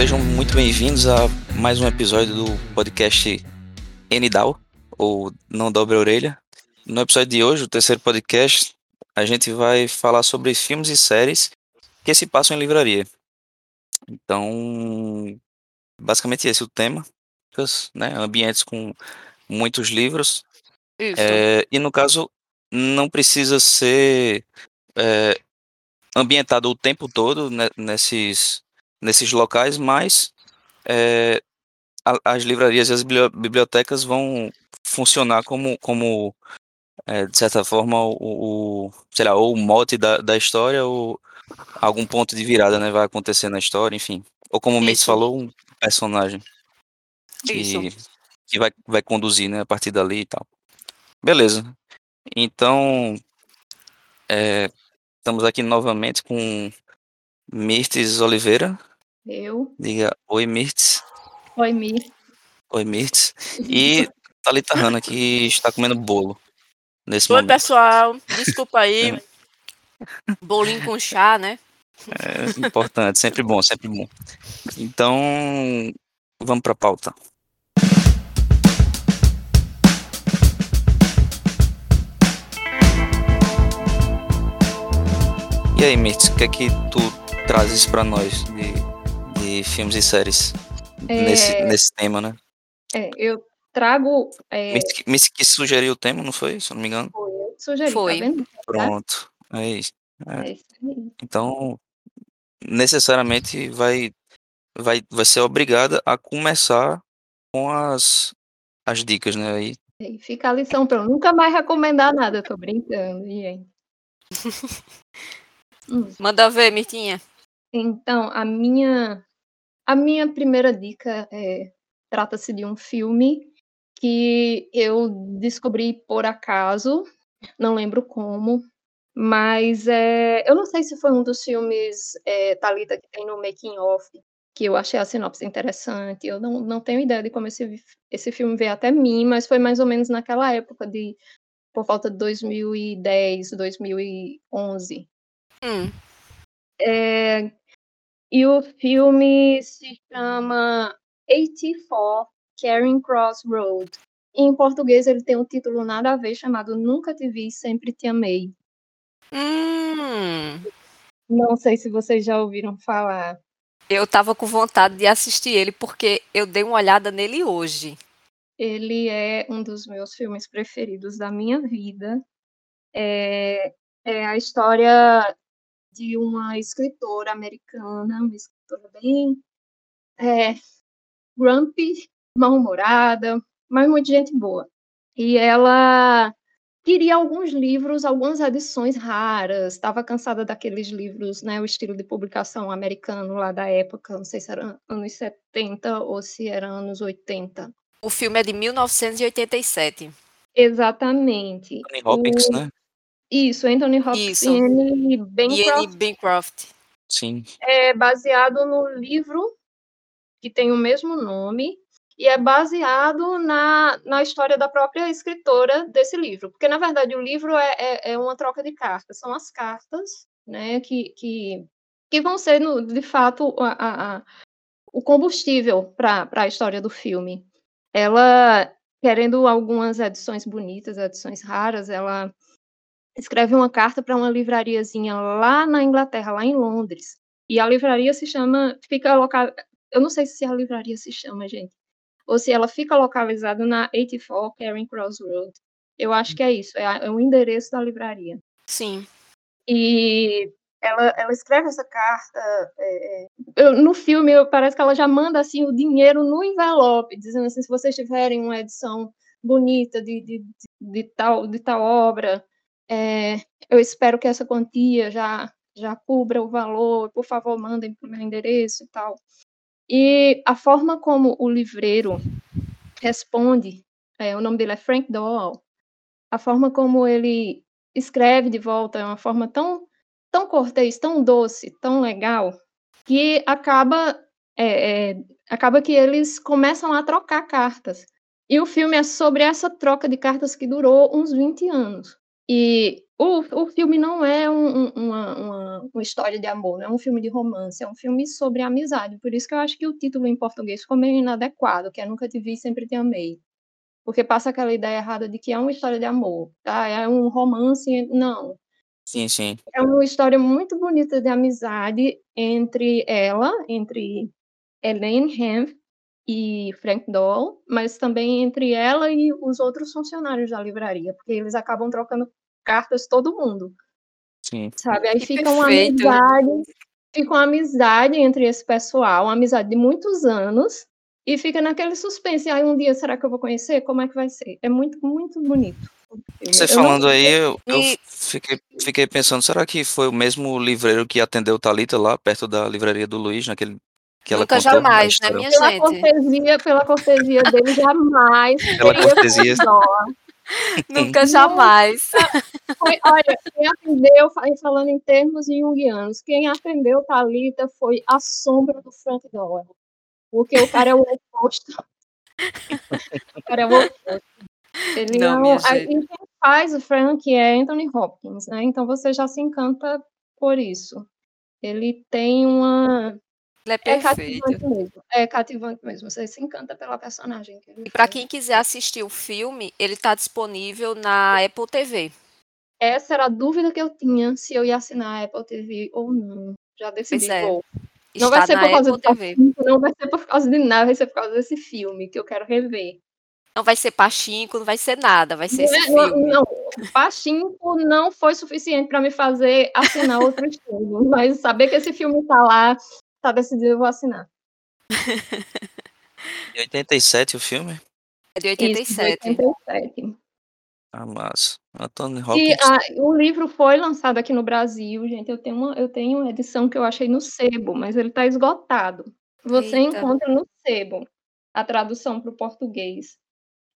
sejam muito bem-vindos a mais um episódio do podcast NDAO, ou Não Dobre a Orelha. No episódio de hoje, o terceiro podcast, a gente vai falar sobre filmes e séries que se passam em livraria. Então, basicamente esse é o tema, né? Ambientes com muitos livros. É, e no caso, não precisa ser é, ambientado o tempo todo né, nesses, nesses locais, mas é, a, as livrarias e as bibliotecas vão funcionar como, como é, de certa forma, o, o, sei lá, ou o mote da, da história, ou algum ponto de virada né, vai acontecer na história, enfim. Ou como o Mace falou, um personagem que, que vai, vai conduzir né, a partir dali e tal. Beleza. Então, é, estamos aqui novamente com Mirtes Oliveira. Eu. Diga oi, Mirtes. Oi, Mirtes. Oi, Mirtes. E Thalita Hanna, que está comendo bolo nesse oi, momento. Oi, pessoal. Desculpa aí. Bolinho com chá, né? É importante, sempre bom, sempre bom. Então, vamos para a pauta. E aí, Mirtz, o que é que tu trazes para nós de, de filmes e séries é... nesse, nesse tema, né? É, eu trago. É... Mirtz que sugeriu o tema, não foi? Se eu não me engano. Foi, eu sugeri, foi. Tá vendo? Pronto, é isso. É. É isso aí. Então, necessariamente vai, vai, vai ser obrigada a começar com as, as dicas, né? Aí. E fica a lição para eu nunca mais recomendar nada, eu tô brincando, gente. Hum. Manda ver, Mirtinha. Então, a minha a minha primeira dica é trata-se de um filme que eu descobri por acaso, não lembro como, mas é, eu não sei se foi um dos filmes é, Talita que tem no making off que eu achei a sinopse interessante. Eu não, não tenho ideia de como esse, esse filme veio até mim, mas foi mais ou menos naquela época de por volta de 2010, 2011. Hum. É, e o filme se chama 84 Caring Cross Road. Em português ele tem um título nada a ver chamado Nunca Te Vi, Sempre Te Amei. Hum. Não sei se vocês já ouviram falar. Eu tava com vontade de assistir ele porque eu dei uma olhada nele hoje. Ele é um dos meus filmes preferidos da minha vida. É, é a história de uma escritora americana, uma escritora bem é, grumpy, mal-humorada, mas muito gente boa. E ela queria alguns livros, algumas edições raras, estava cansada daqueles livros, né, o estilo de publicação americano lá da época, não sei se era anos 70 ou se era anos 80. O filme é de 1987. Exatamente. Anthony Hopkins, o... né? Isso, Anthony Hopkins Isso. e Anne Bancroft. E Bancroft. Sim. É baseado no livro que tem o mesmo nome e é baseado na, na história da própria escritora desse livro. Porque, na verdade, o livro é, é, é uma troca de cartas. São as cartas né, que, que, que vão ser, no, de fato, a, a, o combustível para a história do filme. Ela, querendo algumas edições bonitas, edições raras, ela escreve uma carta para uma livrariazinha lá na Inglaterra, lá em Londres. E a livraria se chama, fica local, eu não sei se a livraria se chama, gente, ou se ela fica localizada na 84 Caring Cross Road. Eu acho que é isso, é, é o endereço da livraria. Sim. E ela, ela escreve essa carta. É, eu, no filme, eu, parece que ela já manda assim o dinheiro no envelope, dizendo assim: se vocês tiverem uma edição bonita de, de, de, de tal, de tal obra, é, eu espero que essa quantia já, já cubra o valor, por favor, mandem para o meu endereço e tal. E a forma como o livreiro responde, é, o nome dele é Frank Dowell, a forma como ele escreve de volta é uma forma tão tão cortês, tão doce, tão legal, que acaba, é, é, acaba que eles começam a trocar cartas. E o filme é sobre essa troca de cartas que durou uns 20 anos. E o, o filme não é um, uma, uma, uma, história de amor, não é um filme de romance, é um filme sobre amizade. Por isso que eu acho que o título em português ficou meio inadequado, que é Nunca Te Vi, Sempre Te Amei. Porque passa aquela ideia errada de que é uma história de amor, tá? É um romance. Não. Sim, sim. É uma história muito bonita de amizade entre ela, entre Elaine Hemp e Frank Doll, mas também entre ela e os outros funcionários da livraria, porque eles acabam trocando cartas todo mundo. Sim. Sabe? Aí que fica uma amizade, fica uma amizade entre esse pessoal, uma amizade de muitos anos, e fica naquele suspense. Aí um dia, será que eu vou conhecer? Como é que vai ser? É muito, muito bonito. Você falando aí, eu, eu fiquei, fiquei pensando, será que foi o mesmo livreiro que atendeu Talita lá perto da livraria do Luiz, naquele que ela Nunca jamais, né, minha pela gente? Cortesia, pela cortesia dele, jamais. Pela cortesia. Nunca jamais. Foi, olha, quem atendeu, falando em termos junguianos, quem atendeu Thalita foi a sombra do Frank Doyle. Porque o cara é o oposto. o cara é o oposto. Ele não, não a, quem faz o Frank é Anthony Hopkins, né? Então você já se encanta por isso. Ele tem uma ele é perfeito. É cativante mesmo. É cativante mesmo. Você se encanta pela personagem. Que e para quem quiser assistir o filme, ele está disponível na Apple TV. Essa era a dúvida que eu tinha se eu ia assinar a Apple TV ou não. Já decidi. Pois é. Não vai ser por causa Apple TV. não vai ser por causa de nada, vai ser por causa desse filme que eu quero rever. Não vai ser Pachinko, não vai ser nada, vai ser não, esse é, filme. Não, não. Pachinko não foi suficiente para me fazer assinar outro filme, mas saber que esse filme está lá Tá decidido, eu vou assinar. De 87 o filme? É de 87. Isso, de 87. Ah, massa. Anthony Hopkins. E a, o livro foi lançado aqui no Brasil, gente. Eu tenho uma, eu tenho uma edição que eu achei no Sebo, mas ele está esgotado. Você Eita. encontra no Sebo a tradução para o português.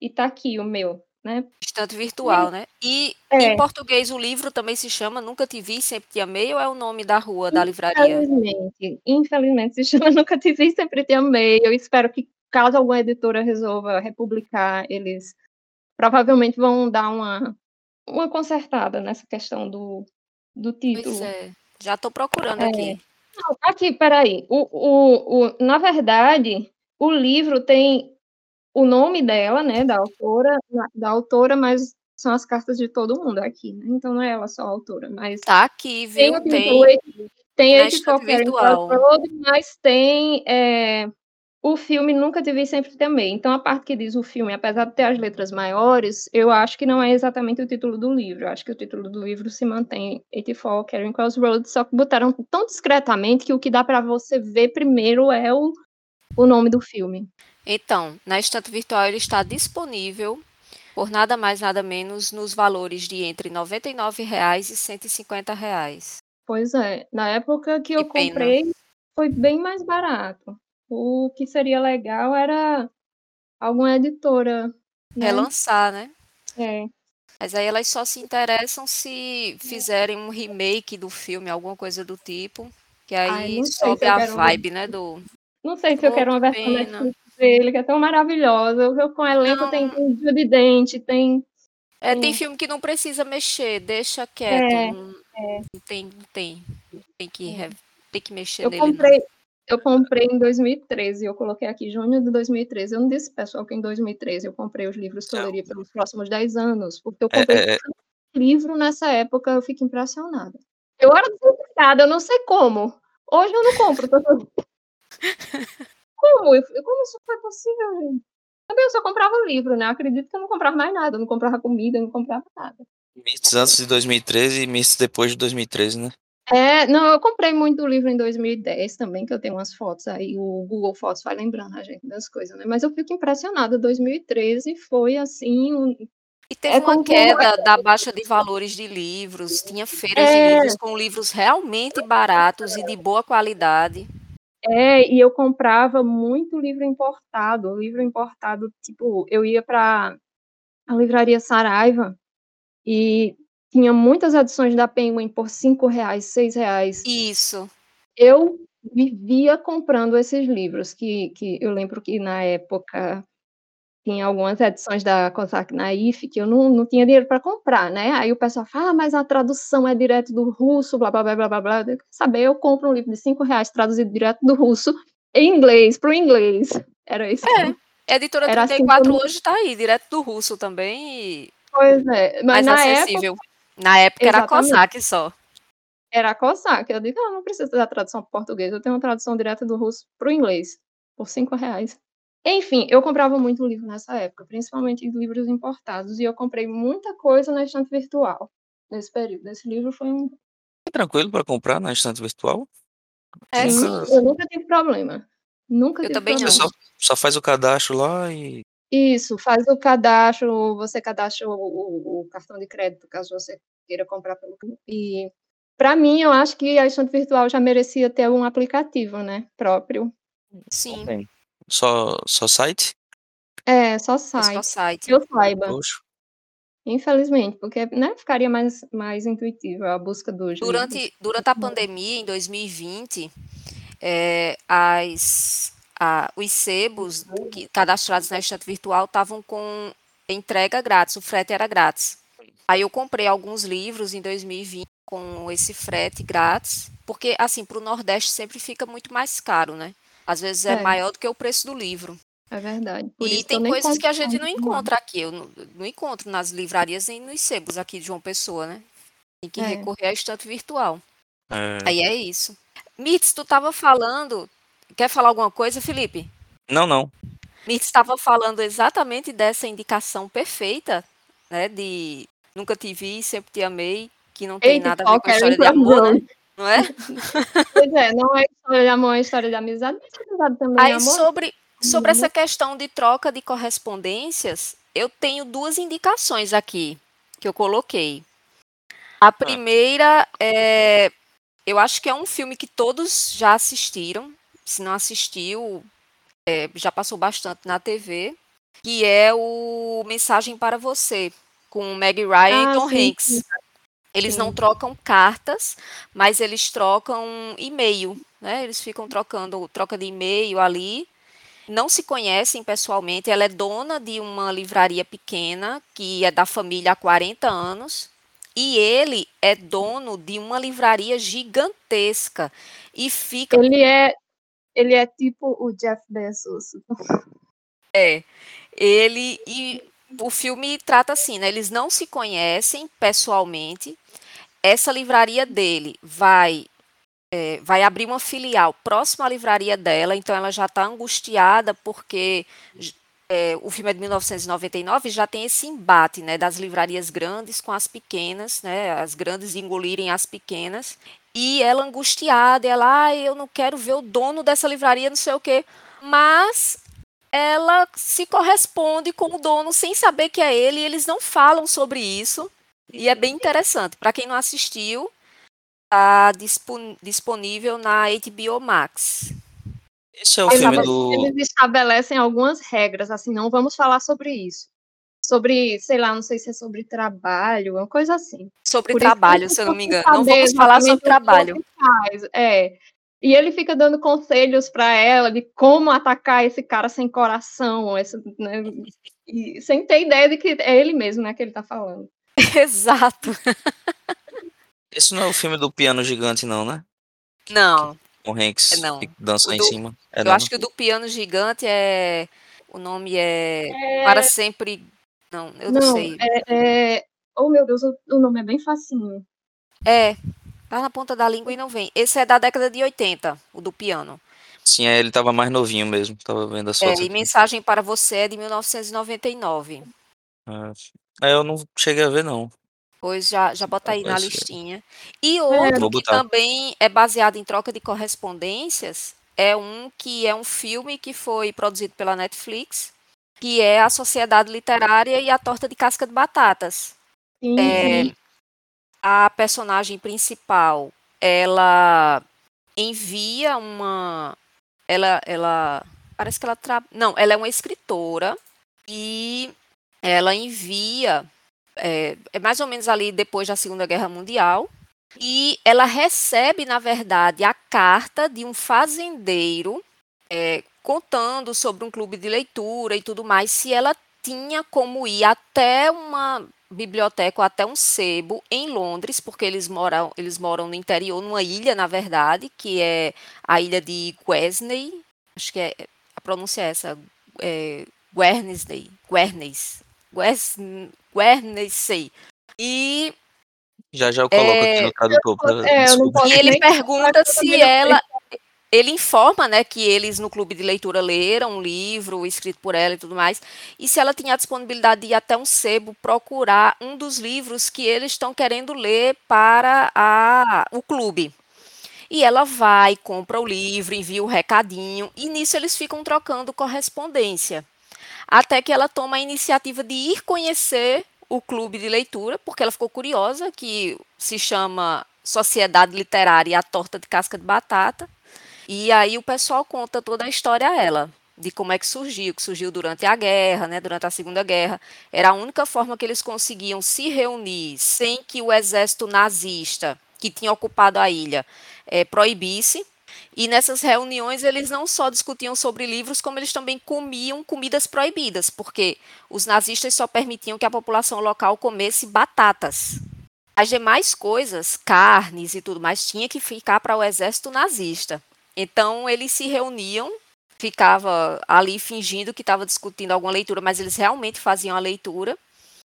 E tá aqui o meu né? Estante virtual, né? E é. em português o livro também se chama Nunca Te Vi, Sempre Te Amei ou é o nome da rua, da livraria? Infelizmente, infelizmente se chama Nunca Te Vi, Sempre Te Amei. Eu espero que caso alguma editora resolva republicar, eles provavelmente vão dar uma, uma consertada nessa questão do, do título. Pois é, já estou procurando é. aqui. Não, aqui, peraí. O, o, o, na verdade, o livro tem o nome dela, né, da autora, da autora, mas são as cartas de todo mundo aqui, né? Então não é ela só a autora, mas tá aqui, viu? Tem tem, tem virtual, mas tem é, o filme Nunca Te Vi Sempre Também. Então a parte que diz o filme, apesar de ter as letras maiores, eu acho que não é exatamente o título do livro. Eu acho que o título do livro se mantém 84 Carrying Crossroads, só que botaram tão discretamente que o que dá para você ver primeiro é o, o nome do filme. Então, na estante virtual ele está disponível por nada mais nada menos nos valores de entre R$ 99,00 e R$ 150,00. Pois é, na época que, que eu pena. comprei foi bem mais barato. O que seria legal era alguma editora né? relançar, né? É. Mas aí elas só se interessam se fizerem um remake do filme, alguma coisa do tipo, que aí Ai, sobe a vibe, né, do Não sei se Pô, eu quero uma versão Netflix dele, que é tão maravilhosa. O com elenco não. tem Judy Dente, tem. É, tem filme que não precisa mexer, deixa quieto. É, não, é. tem, tem. Tem que, é. tem que mexer eu nele. Comprei, não. Eu comprei em 2013, eu coloquei aqui junho de 2013. Eu não disse, pessoal, que em 2013 eu comprei os livros Soleria pelos próximos 10 anos, porque eu é, comprei é, é, livro nessa época, eu fico impressionada. Eu era desesperada, eu não sei como. Hoje eu não compro. Tô... Como? Como isso foi possível, gente? Também eu só comprava livro, né? acredito que eu não comprava mais nada, eu não comprava comida, eu não comprava nada. Mists antes de 2013 e Mists depois de 2013, né? É, não, eu comprei muito livro em 2010 também, que eu tenho umas fotos aí, o Google Fotos vai lembrando a gente das coisas, né? Mas eu fico impressionada, 2013 foi assim. Um... E teve é uma queda da baixa de valores de livros, tinha feiras é... de livros com livros realmente baratos e de boa qualidade. É, e eu comprava muito livro importado, livro importado, tipo, eu ia para a livraria Saraiva e tinha muitas edições da Penguin por cinco reais, seis reais. Isso. Eu vivia comprando esses livros, que, que eu lembro que na época tinha algumas edições da Cossack Naif que eu não, não tinha dinheiro para comprar, né? Aí o pessoal fala, ah, mas a tradução é direto do russo, blá, blá, blá, blá, blá, blá. Eu, saber, eu compro um livro de cinco reais traduzido direto do russo, em inglês, para o inglês. Era isso. É, editora Era 34 assim, hoje está aí, direto do russo também. Pois é, mas mais na acessível. Época... Na época Exatamente. era Cossack só. Era Cossack. Eu digo, ah, não precisa da tradução para português, eu tenho uma tradução direta do russo para o inglês, por cinco reais. Enfim, eu comprava muito livro nessa época, principalmente livros importados, e eu comprei muita coisa na estante virtual nesse período. Esse livro foi um. É tranquilo para comprar na estante virtual? É, sim, eu nunca tive problema. Nunca eu tive também problema. não. Só, só, faz o cadastro lá e. Isso, faz o cadastro, você cadastra o, o, o cartão de crédito, caso você queira comprar pelo. E para mim, eu acho que a estante virtual já merecia ter um aplicativo, né, próprio. Sim. Só, só site? É, só site. É só site. Que eu saiba. Poxa. Infelizmente, porque né, ficaria mais, mais intuitivo a busca dos durante. Durante a pandemia, em 2020, é, as, a, os sebos que, cadastrados na estante virtual estavam com entrega grátis, o frete era grátis. Aí eu comprei alguns livros em 2020 com esse frete grátis, porque assim, para o Nordeste sempre fica muito mais caro, né? Às vezes é, é, maior do que o preço do livro. É verdade. Por e tem coisas que a gente não encontra aqui. Eu não, não, encontro nas livrarias nem nos sebos aqui de João Pessoa, né? Tem que é. recorrer à estante virtual. É. Aí é isso. Mitz, tu estava falando. Quer falar alguma coisa, Felipe? Não, não. Mitz estava falando exatamente dessa indicação perfeita, né? De nunca te vi, sempre te amei, que não tem Eita, nada a ver com a história de amor, né? Não é? pois é, não é história de amor, é história de amizade, mas é amizade também Aí, é amor. sobre, sobre essa questão de troca de correspondências, eu tenho duas indicações aqui que eu coloquei. A primeira é. Eu acho que é um filme que todos já assistiram. Se não assistiu, é, já passou bastante na TV. Que é o Mensagem para Você, com Meg Ryan ah, e Tom sim, Hanks. Eles Sim. não trocam cartas, mas eles trocam e-mail, né? Eles ficam trocando, troca de e-mail ali. Não se conhecem pessoalmente. Ela é dona de uma livraria pequena que é da família há 40 anos. E ele é dono de uma livraria gigantesca e fica. Ele é, ele é tipo o Jeff Bezos. É, ele e o filme trata assim, né? Eles não se conhecem pessoalmente. Essa livraria dele vai é, vai abrir uma filial próxima à livraria dela, então ela já está angustiada porque é, o filme é de 1999 já tem esse embate né, das livrarias grandes com as pequenas, né, as grandes engolirem as pequenas. E ela angustiada, ela, ah, eu não quero ver o dono dessa livraria, não sei o quê. Mas ela se corresponde com o dono sem saber que é ele, e eles não falam sobre isso. E é bem interessante. Para quem não assistiu, está disponível na HBO Max. Esse é o eles filme do. Eles estabelecem algumas regras, assim, não vamos falar sobre isso. Sobre, sei lá, não sei se é sobre trabalho, uma coisa assim. Sobre Por trabalho, se eu não me engano. Não vamos falar sobre trabalho. É. E ele fica dando conselhos para ela de como atacar esse cara sem coração, esse, né, e, sem ter ideia de que é ele mesmo, né, que ele tá falando. Exato. Esse não é o filme do piano gigante, não, né? Não. O Hanks é não. dança do, em cima. É eu não. acho que o do piano gigante é. O nome é. é... Para sempre. Não, eu não, não sei. É, é... Oh, meu Deus, o nome é bem facinho. É, Tá na ponta da língua e não vem. Esse é da década de 80, o do piano. Sim, é, ele estava mais novinho mesmo. Tava vendo as fotos. É, e Mensagem para Você é de 1999. Ah, é, eu não cheguei a ver, não. Pois já, já bota aí na listinha. E outro que também é baseado em troca de correspondências é um que é um filme que foi produzido pela Netflix, que é A Sociedade Literária e a Torta de Casca de Batatas. Sim. É, a personagem principal, ela envia uma ela ela parece que ela tra... não, ela é uma escritora e ela envia é, é mais ou menos ali depois da Segunda Guerra Mundial e ela recebe na verdade a carta de um fazendeiro é, contando sobre um clube de leitura e tudo mais, se ela tinha como ir até uma biblioteca ou até um sebo em Londres, porque eles moram, eles moram no interior, numa ilha, na verdade, que é a ilha de Guernsey, acho que é, a pronúncia é essa, é, Guernsey, Guernsey, Guernsey. E já já eu coloco é, aqui no tradutor. Pra... É, e ele pergunta se ela, ele informa, né, que eles no clube de leitura leram um livro escrito por ela e tudo mais, e se ela tinha a disponibilidade de ir até um sebo procurar um dos livros que eles estão querendo ler para a, o clube. E ela vai, compra o livro, envia o recadinho, e nisso eles ficam trocando correspondência. Até que ela toma a iniciativa de ir conhecer o clube de leitura, porque ela ficou curiosa, que se chama Sociedade Literária A Torta de Casca de Batata. E aí o pessoal conta toda a história a ela, de como é que surgiu, que surgiu durante a guerra, né, durante a Segunda Guerra. Era a única forma que eles conseguiam se reunir sem que o exército nazista, que tinha ocupado a ilha, é, proibisse. E nessas reuniões eles não só discutiam sobre livros, como eles também comiam comidas proibidas, porque os nazistas só permitiam que a população local comesse batatas. As demais coisas, carnes e tudo mais, tinha que ficar para o exército nazista. Então eles se reuniam, ficava ali fingindo que estava discutindo alguma leitura, mas eles realmente faziam a leitura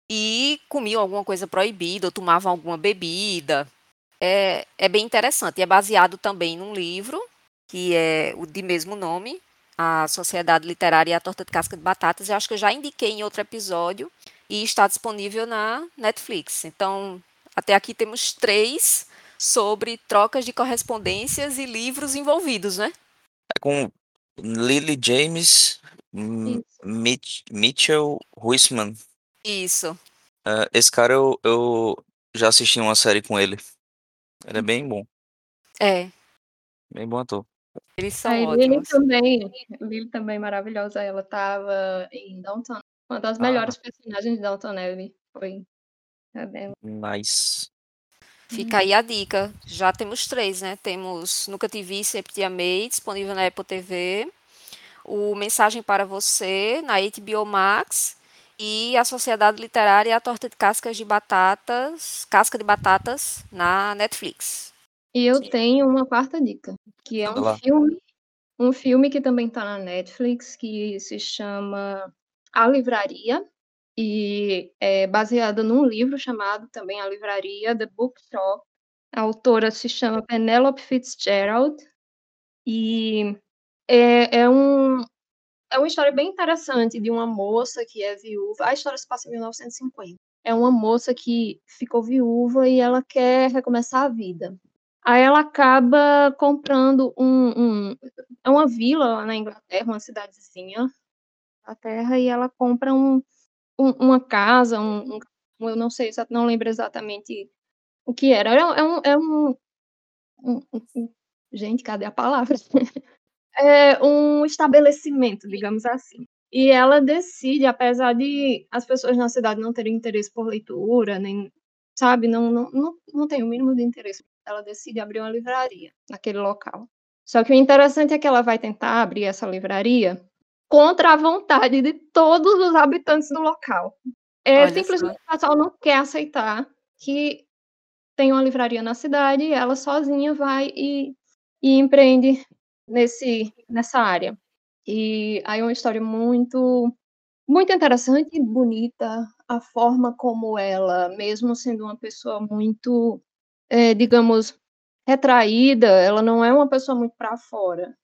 e comiam alguma coisa proibida ou tomavam alguma bebida. É, é bem interessante. E é baseado também num livro que é o de mesmo nome, a Sociedade Literária e a Torta de Casca de Batatas. Eu acho que eu já indiquei em outro episódio e está disponível na Netflix. Então, até aqui temos três sobre trocas de correspondências e livros envolvidos, né? É com Lily James, Mitch, Mitchell Huisman. Isso. Uh, esse cara eu, eu já assisti uma série com ele. Ele é bem bom. É. Bem bom ator. Eles são a ótimos. Lily também, Lily também maravilhosa. Ela estava em Downton. Uma das melhores ah. personagens de Downton Abbey. Foi. É nice. Fica aí a dica. Já temos três, né? Temos Nunca Te Vi, Sempre Te Amei, disponível na Apple TV. O Mensagem para Você, na HBO Max. E a Sociedade Literária e a Torta de Cascas de Batatas, Casca de Batatas, na Netflix. E eu tenho uma quarta dica, que é um filme, um filme que também está na Netflix, que se chama A Livraria, e é baseada num livro chamado também A Livraria, The Bookshop. A autora se chama Penelope Fitzgerald e é, é, um, é uma história bem interessante de uma moça que é viúva. A história se passa em 1950. É uma moça que ficou viúva e ela quer recomeçar a vida. Aí ela acaba comprando um, um é uma vila na Inglaterra, uma cidadezinha, na terra, e ela compra um, um, uma casa, um, um, eu não sei, não lembro exatamente o que era. É, um, é um, um gente, cadê a palavra? é um estabelecimento, digamos assim. E ela decide, apesar de as pessoas na cidade não terem interesse por leitura, nem, sabe, não, não, não, não tem o mínimo de interesse, ela decide abrir uma livraria naquele local. Só que o interessante é que ela vai tentar abrir essa livraria contra a vontade de todos os habitantes do local. É Olha simplesmente o pessoal não quer aceitar que tem uma livraria na cidade e ela sozinha vai e, e empreende nesse, nessa área. E aí é uma história muito muito interessante e bonita a forma como ela, mesmo sendo uma pessoa muito, é, digamos, retraída, ela não é uma pessoa muito para fora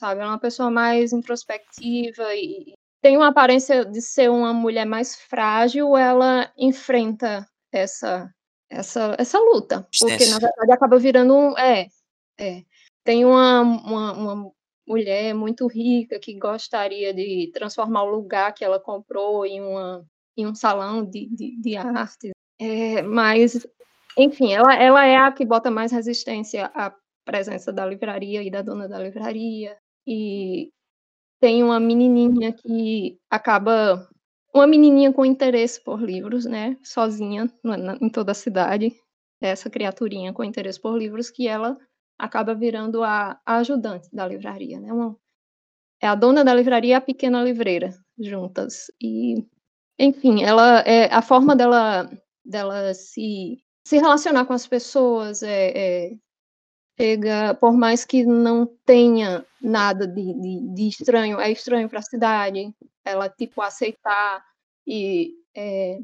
sabe? é uma pessoa mais introspectiva e tem uma aparência de ser uma mulher mais frágil, ela enfrenta essa essa essa luta, porque na verdade acaba virando um é, é. Tem uma, uma, uma mulher muito rica que gostaria de transformar o lugar que ela comprou em uma em um salão de, de, de arte. É, mas, enfim, ela, ela é a que bota mais resistência à presença da livraria e da dona da livraria e tem uma menininha que acaba uma menininha com interesse por livros, né, sozinha na, em toda a cidade, essa criaturinha com interesse por livros que ela acaba virando a, a ajudante da livraria, né, uma, é a dona da livraria e a pequena livreira juntas. E, enfim, ela é a forma dela, dela se, se relacionar com as pessoas é, é chega, por mais que não tenha nada de, de, de estranho, é estranho para a cidade, ela, tipo, aceitar e é,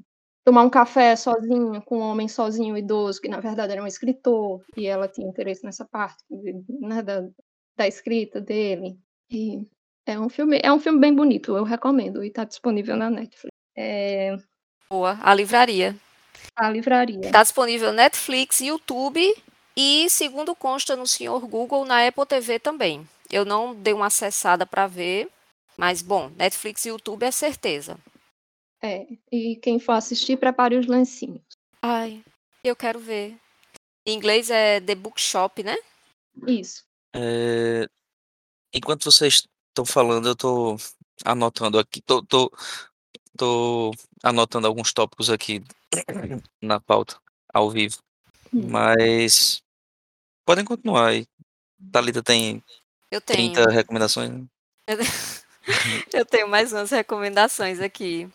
tomar um café sozinha, com um homem sozinho, idoso, que na verdade era um escritor, e ela tinha interesse nessa parte né, da, da escrita dele. E é um filme, é um filme bem bonito, eu recomendo, e está disponível na Netflix. É... Boa, a livraria. A livraria. Está disponível Netflix, YouTube e, segundo consta no senhor Google, na Apple TV também. Eu não dei uma acessada para ver, mas bom, Netflix e YouTube é certeza. É, e quem for assistir, prepare os lencinhos. Ai, eu quero ver. Em inglês é The Bookshop, né? Isso. É... Enquanto vocês estão falando, eu estou anotando aqui, tô, tô, tô anotando alguns tópicos aqui na pauta, ao vivo. Hum. Mas Podem continuar aí. Thalita tem eu tenho. 30 recomendações. Né? eu tenho mais umas recomendações aqui.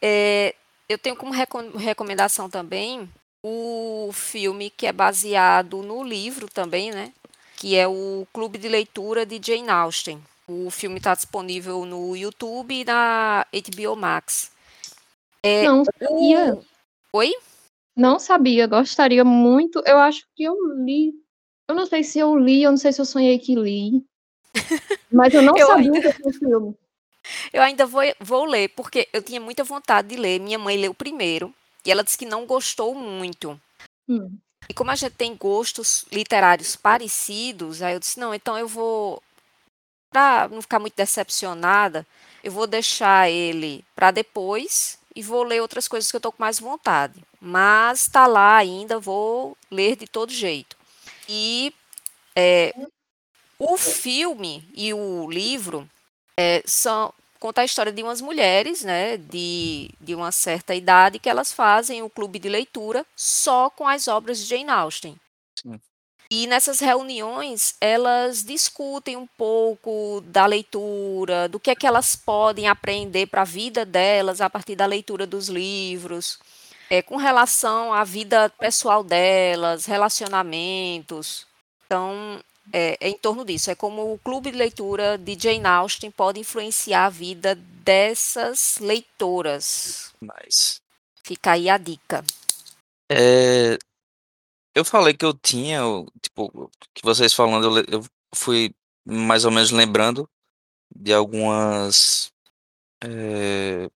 É, eu tenho como recomendação também o filme que é baseado no livro também, né? Que é o Clube de Leitura de Jane Austen. O filme está disponível no YouTube e na HBO Max. É, Não sabia. O... Oi? Não sabia, gostaria muito. Eu acho que eu li. Eu não sei se eu li, eu não sei se eu sonhei que li. Mas eu não eu sabia ainda... desse filme. Eu ainda vou, vou ler, porque eu tinha muita vontade de ler. Minha mãe leu primeiro e ela disse que não gostou muito. Hum. E como a gente tem gostos literários parecidos, aí eu disse: não, então eu vou. Para não ficar muito decepcionada, eu vou deixar ele para depois e vou ler outras coisas que eu estou com mais vontade. Mas está lá ainda, vou ler de todo jeito. E é, o filme e o livro é, são conta a história de umas mulheres, né, de, de uma certa idade, que elas fazem o clube de leitura só com as obras de Jane Austen. Sim. E nessas reuniões, elas discutem um pouco da leitura, do que é que elas podem aprender para a vida delas a partir da leitura dos livros, é, com relação à vida pessoal delas, relacionamentos. Então, é, é, em torno disso. É como o clube de leitura de Jane Austen pode influenciar a vida dessas leitoras. Mas. Fica aí a dica. É, eu falei que eu tinha, tipo, que vocês falando, eu, eu fui mais ou menos lembrando de algumas. É,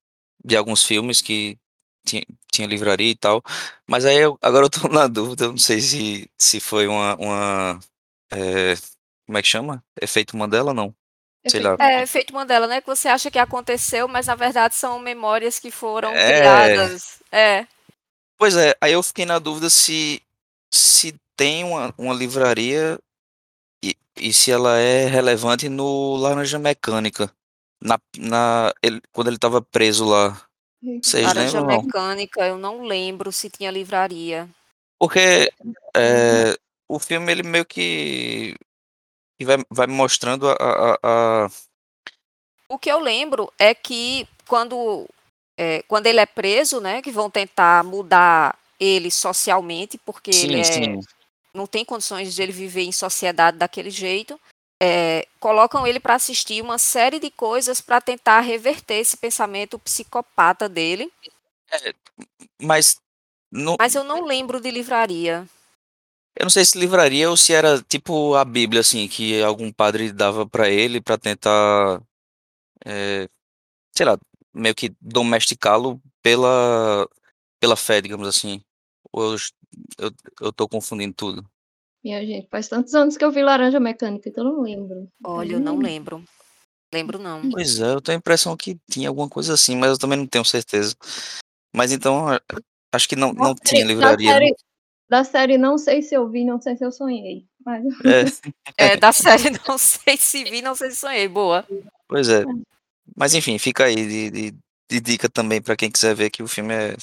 de alguns filmes que tinha, tinha livraria e tal. Mas aí eu, agora eu tô na dúvida, eu não sei se, se foi uma. uma é, como é que chama? Efeito Mandela não? Sei lá. É, efeito Mandela, né? Que você acha que aconteceu, mas na verdade são memórias que foram é... criadas. É. Pois é, aí eu fiquei na dúvida se se tem uma, uma livraria e, e se ela é relevante no Laranja Mecânica. Na, na, ele, quando ele estava preso lá. Vocês Laranja lembram? Mecânica, eu não lembro se tinha livraria. Porque é, o filme ele meio que, que vai, vai mostrando a, a, a, O que eu lembro é que quando, é, quando ele é preso, né, que vão tentar mudar ele socialmente, porque sim, ele é, não tem condições de ele viver em sociedade daquele jeito. É, colocam ele para assistir uma série de coisas para tentar reverter esse pensamento psicopata dele. É, mas. Mas eu não lembro de livraria. Eu não sei se livraria ou se era tipo a Bíblia, assim, que algum padre dava para ele para tentar, é, sei lá, meio que domesticá-lo pela, pela fé, digamos assim. Ou eu, eu, eu tô confundindo tudo? Minha gente, faz tantos anos que eu vi Laranja Mecânica que eu não lembro. Olha, eu não hum. lembro. Lembro não. Pois é, eu tenho a impressão que tinha alguma coisa assim, mas eu também não tenho certeza. Mas então, acho que não, não tinha livraria. Série, da série Não Sei Se Eu Vi, Não Sei Se Eu Sonhei. Mas... É. é, da série Não Sei Se Vi, Não Sei Se Sonhei. Boa. Pois é. Mas enfim, fica aí de, de, de dica também para quem quiser ver que o filme é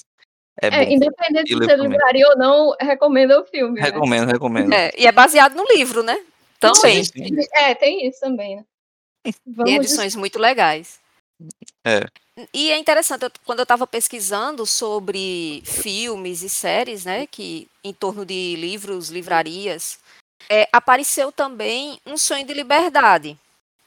é, é independente de ser livraria ou não, recomendo o filme. Né? Recomendo, né? recomendo. É, e é baseado no livro, né? Também. Sim, sim. É, tem isso também, né? Vamos Tem edições muito legais. É. E é interessante, eu, quando eu estava pesquisando sobre filmes e séries, né, que em torno de livros, livrarias, é, apareceu também Um Sonho de Liberdade,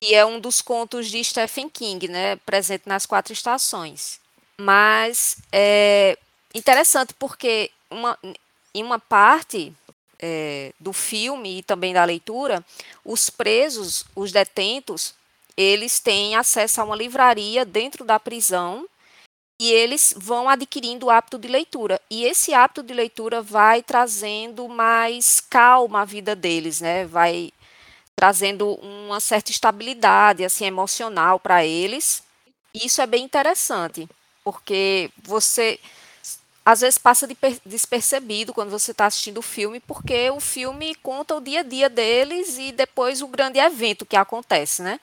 que é um dos contos de Stephen King, né, presente nas quatro estações. Mas é interessante porque uma, em uma parte é, do filme e também da leitura, os presos, os detentos, eles têm acesso a uma livraria dentro da prisão e eles vão adquirindo o hábito de leitura. E esse hábito de leitura vai trazendo mais calma à vida deles, né? Vai trazendo uma certa estabilidade assim emocional para eles. Isso é bem interessante, porque você às vezes passa de despercebido quando você está assistindo o filme, porque o filme conta o dia a dia deles e depois o grande evento que acontece, né?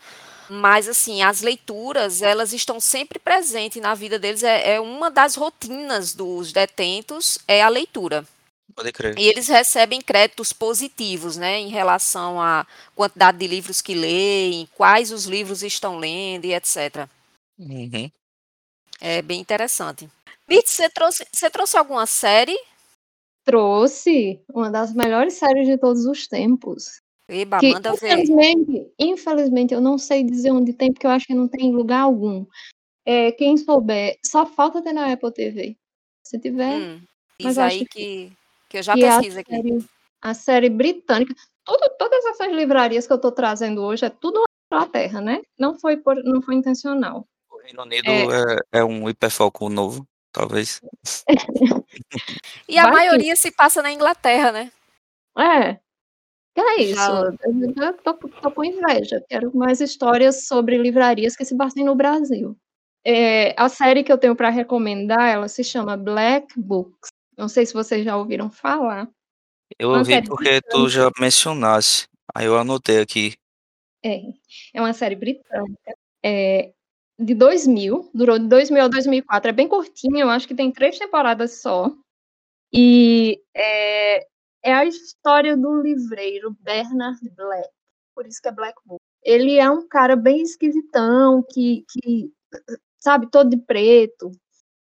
Mas, assim, as leituras, elas estão sempre presentes na vida deles. É, é uma das rotinas dos detentos, é a leitura. Pode crer. E eles recebem créditos positivos, né, em relação à quantidade de livros que leem, quais os livros estão lendo e etc. Uhum. É bem interessante. Mitch, você trouxe, você trouxe alguma série? Trouxe uma das melhores séries de todos os tempos. Eba, que, manda infelizmente, ver. Infelizmente, eu não sei dizer onde tem, porque eu acho que não tem lugar algum. É, quem souber, só falta ter na Apple TV. Se tiver. Hum, diz aí que, que eu já que pesquiso a aqui. Série, a série britânica. Tudo, todas essas livrarias que eu estou trazendo hoje é tudo na Inglaterra, né? Não foi, por, não foi intencional. O Reino Unido é, é, é um hiperfoco novo, talvez. e a Vai maioria que... se passa na Inglaterra, né? É, que é isso, Já. eu tô, tô com inveja. Quero mais histórias sobre livrarias que se passem no Brasil. É, a série que eu tenho para recomendar, ela se chama Black Books. Não sei se vocês já ouviram falar. Eu ouvi porque tu já mencionasse. Aí eu anotei aqui. É, é uma série britânica. É, de 2000, durou de 2000 a 2004. É bem curtinho, eu acho que tem três temporadas só. E é, é a história do livreiro Bernard Black, por isso que é Black Book. Ele é um cara bem esquisitão, que, que sabe, todo de preto,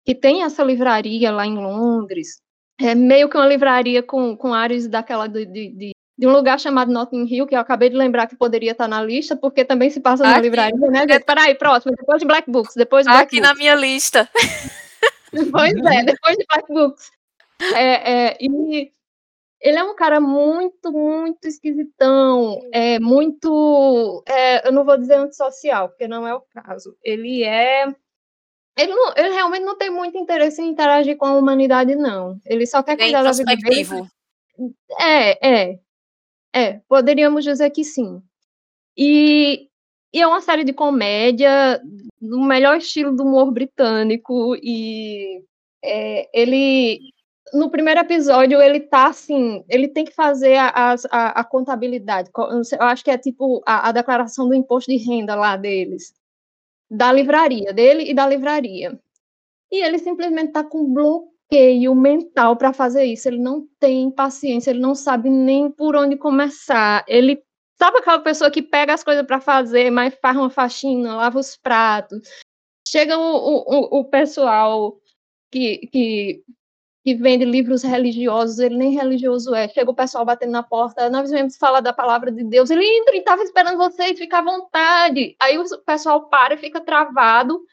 que tem essa livraria lá em Londres. É meio que uma livraria com, com áreas daquela de, de, de, um lugar chamado Notting Hill, que eu acabei de lembrar que poderia estar na lista, porque também se passa na livraria, né, gente? Peraí, próximo, depois de Black Books, depois de Black Aqui Books. na minha lista. Pois é, depois de Black Books. É, é, e ele é um cara muito, muito esquisitão, é muito, é, eu não vou dizer antissocial, porque não é o caso. Ele é, ele, não, ele realmente não tem muito interesse em interagir com a humanidade, não. Ele só quer cuidar da vida dele. É, é, é, poderíamos dizer que sim. E, e é uma série de comédia do melhor estilo do humor britânico e é, ele no primeiro episódio ele tá assim, ele tem que fazer a, a, a contabilidade. Eu acho que é tipo a, a, declaração do imposto de renda lá deles, da livraria, dele e da livraria. E ele simplesmente tá com bloqueio mental para fazer isso. Ele não tem paciência, ele não sabe nem por onde começar. Ele sabe aquela pessoa que pega as coisas para fazer, mas faz uma faxina, lava os pratos. Chega o, o, o pessoal que, que que vende livros religiosos, ele nem religioso é. Chega o pessoal batendo na porta, nós viemos falar da palavra de Deus. Ele entra e estava esperando vocês, fica à vontade. Aí o pessoal para e fica travado.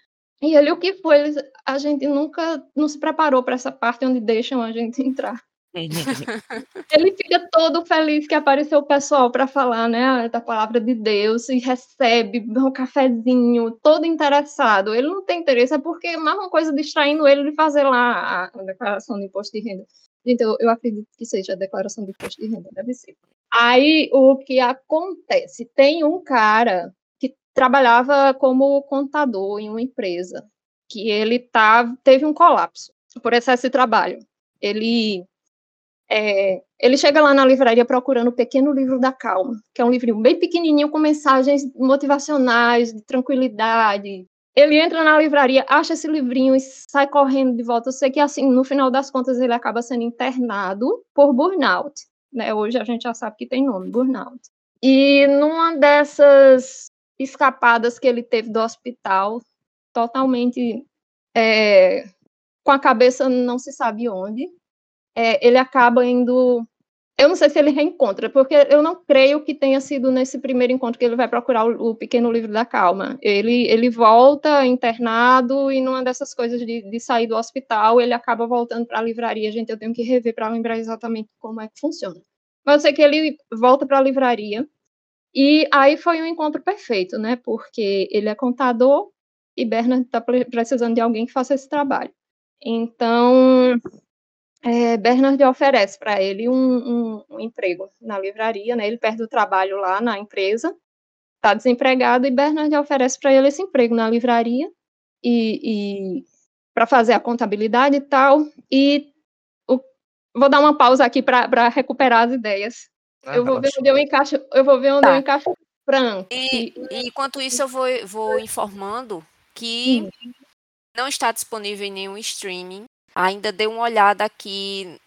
E ele, o que foi? A gente nunca não se preparou para essa parte onde deixam a gente entrar. ele fica todo feliz que apareceu o pessoal para falar, né, da palavra de Deus e recebe um cafezinho, todo interessado. Ele não tem interesse, é porque é mais uma coisa distraindo ele de fazer lá a declaração do imposto de renda. Gente, eu, eu acredito que seja a declaração do imposto de renda, deve ser. Aí o que acontece? Tem um cara que trabalhava como contador em uma empresa, que ele tá, teve um colapso por excesso de trabalho. Ele é, ele chega lá na livraria procurando o Pequeno Livro da Calma, que é um livrinho bem pequenininho com mensagens motivacionais, de tranquilidade. Ele entra na livraria, acha esse livrinho e sai correndo de volta. Eu sei que, assim, no final das contas, ele acaba sendo internado por burnout. Né? Hoje a gente já sabe que tem nome, burnout. E numa dessas escapadas que ele teve do hospital, totalmente é, com a cabeça não se sabe onde. É, ele acaba indo eu não sei se ele reencontra, porque eu não creio que tenha sido nesse primeiro encontro que ele vai procurar o, o Pequeno Livro da Calma. Ele, ele volta internado e numa dessas coisas de, de sair do hospital, ele acaba voltando para a livraria. Gente, eu tenho que rever para lembrar exatamente como é que funciona. Mas eu sei que ele volta para a livraria e aí foi um encontro perfeito, né? Porque ele é contador e Bernard está precisando de alguém que faça esse trabalho. Então, é, Bernard oferece para ele um, um, um, emprego na livraria, né? Ele perde o trabalho lá na empresa, está desempregado, e Bernard oferece para ele esse emprego na livraria e, e para fazer a contabilidade e tal. E o, vou dar uma pausa aqui para recuperar as ideias. Ah, eu, vou ver onde eu encaixo, eu vou ver onde tá. eu encaixo Fran. E, e, enquanto isso, eu vou, vou informando que hum. não está disponível em nenhum streaming Ainda dei uma olhada aqui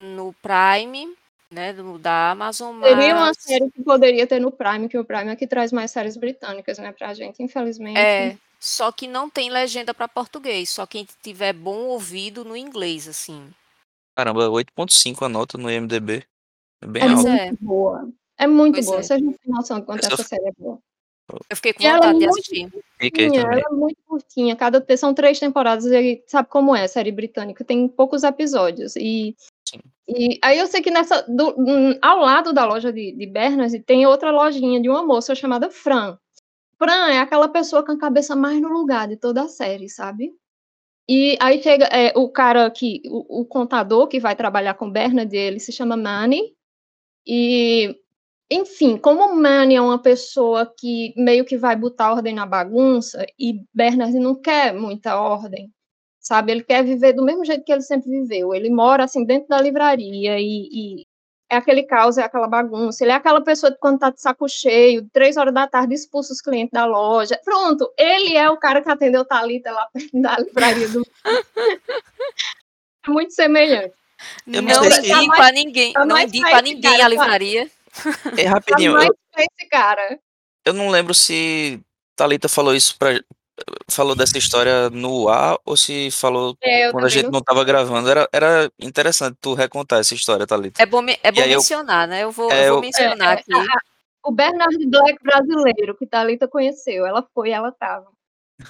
no Prime, né, do, da Amazon. Mas... Seria uma série que poderia ter no Prime, que o Prime é que traz mais séries britânicas, né, pra gente, infelizmente. É, só que não tem legenda para português, só quem tiver bom ouvido no inglês, assim. Caramba, 8.5 a nota no IMDB. É bem é alto. Muito é. boa. É muito pois boa. É. Vocês não têm noção de quanto essa série é boa. Eu fiquei com vontade é de assistir. Ela é muito curtinha. Cada são três temporadas e sabe como é a série britânica? Tem poucos episódios e e aí eu sei que nessa do, hum, ao lado da loja de, de Berners tem outra lojinha de uma moça chamada Fran. Fran é aquela pessoa com a cabeça mais no lugar de toda a série, sabe? E aí chega é, o cara que o, o, contador que vai trabalhar com Bernard, ele se chama Manny. E enfim, como Manny é uma pessoa que meio que vai botar ordem na bagunça e Bernard não quer muita ordem, sabe? Ele quer viver do mesmo jeito que ele sempre viveu. Ele mora assim dentro da livraria e, e é aquele caos, é aquela bagunça. Ele é aquela pessoa que quando tá de saco cheio, três horas da tarde, expulsa os clientes da loja. Pronto, ele é o cara que atendeu Thalita lá perto da livraria do. é muito semelhante. Eu não, não indico a ninguém, não indico a ninguém a livraria. É rapidinho. Eu, esse cara. eu não lembro se Talita falou isso para falou dessa história no ar ou se falou é, quando a gente não estava gravando. Era, era interessante tu recontar essa história, Thalita. É bom, é bom mencionar, eu, né? Eu vou, é, eu vou mencionar é, aqui. A, o Bernard Black brasileiro, que Thalita conheceu. Ela foi, ela estava.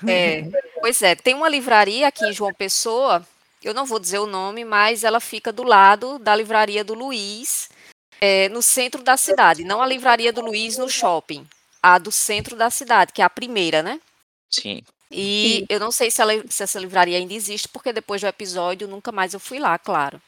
É, pois é, tem uma livraria aqui em João Pessoa, eu não vou dizer o nome, mas ela fica do lado da livraria do Luiz, é, no centro da cidade, não a livraria do Luiz no shopping, a do centro da cidade, que é a primeira, né? Sim. E Sim. eu não sei se, ela, se, essa livraria ainda existe, porque depois do episódio nunca mais eu fui lá, claro.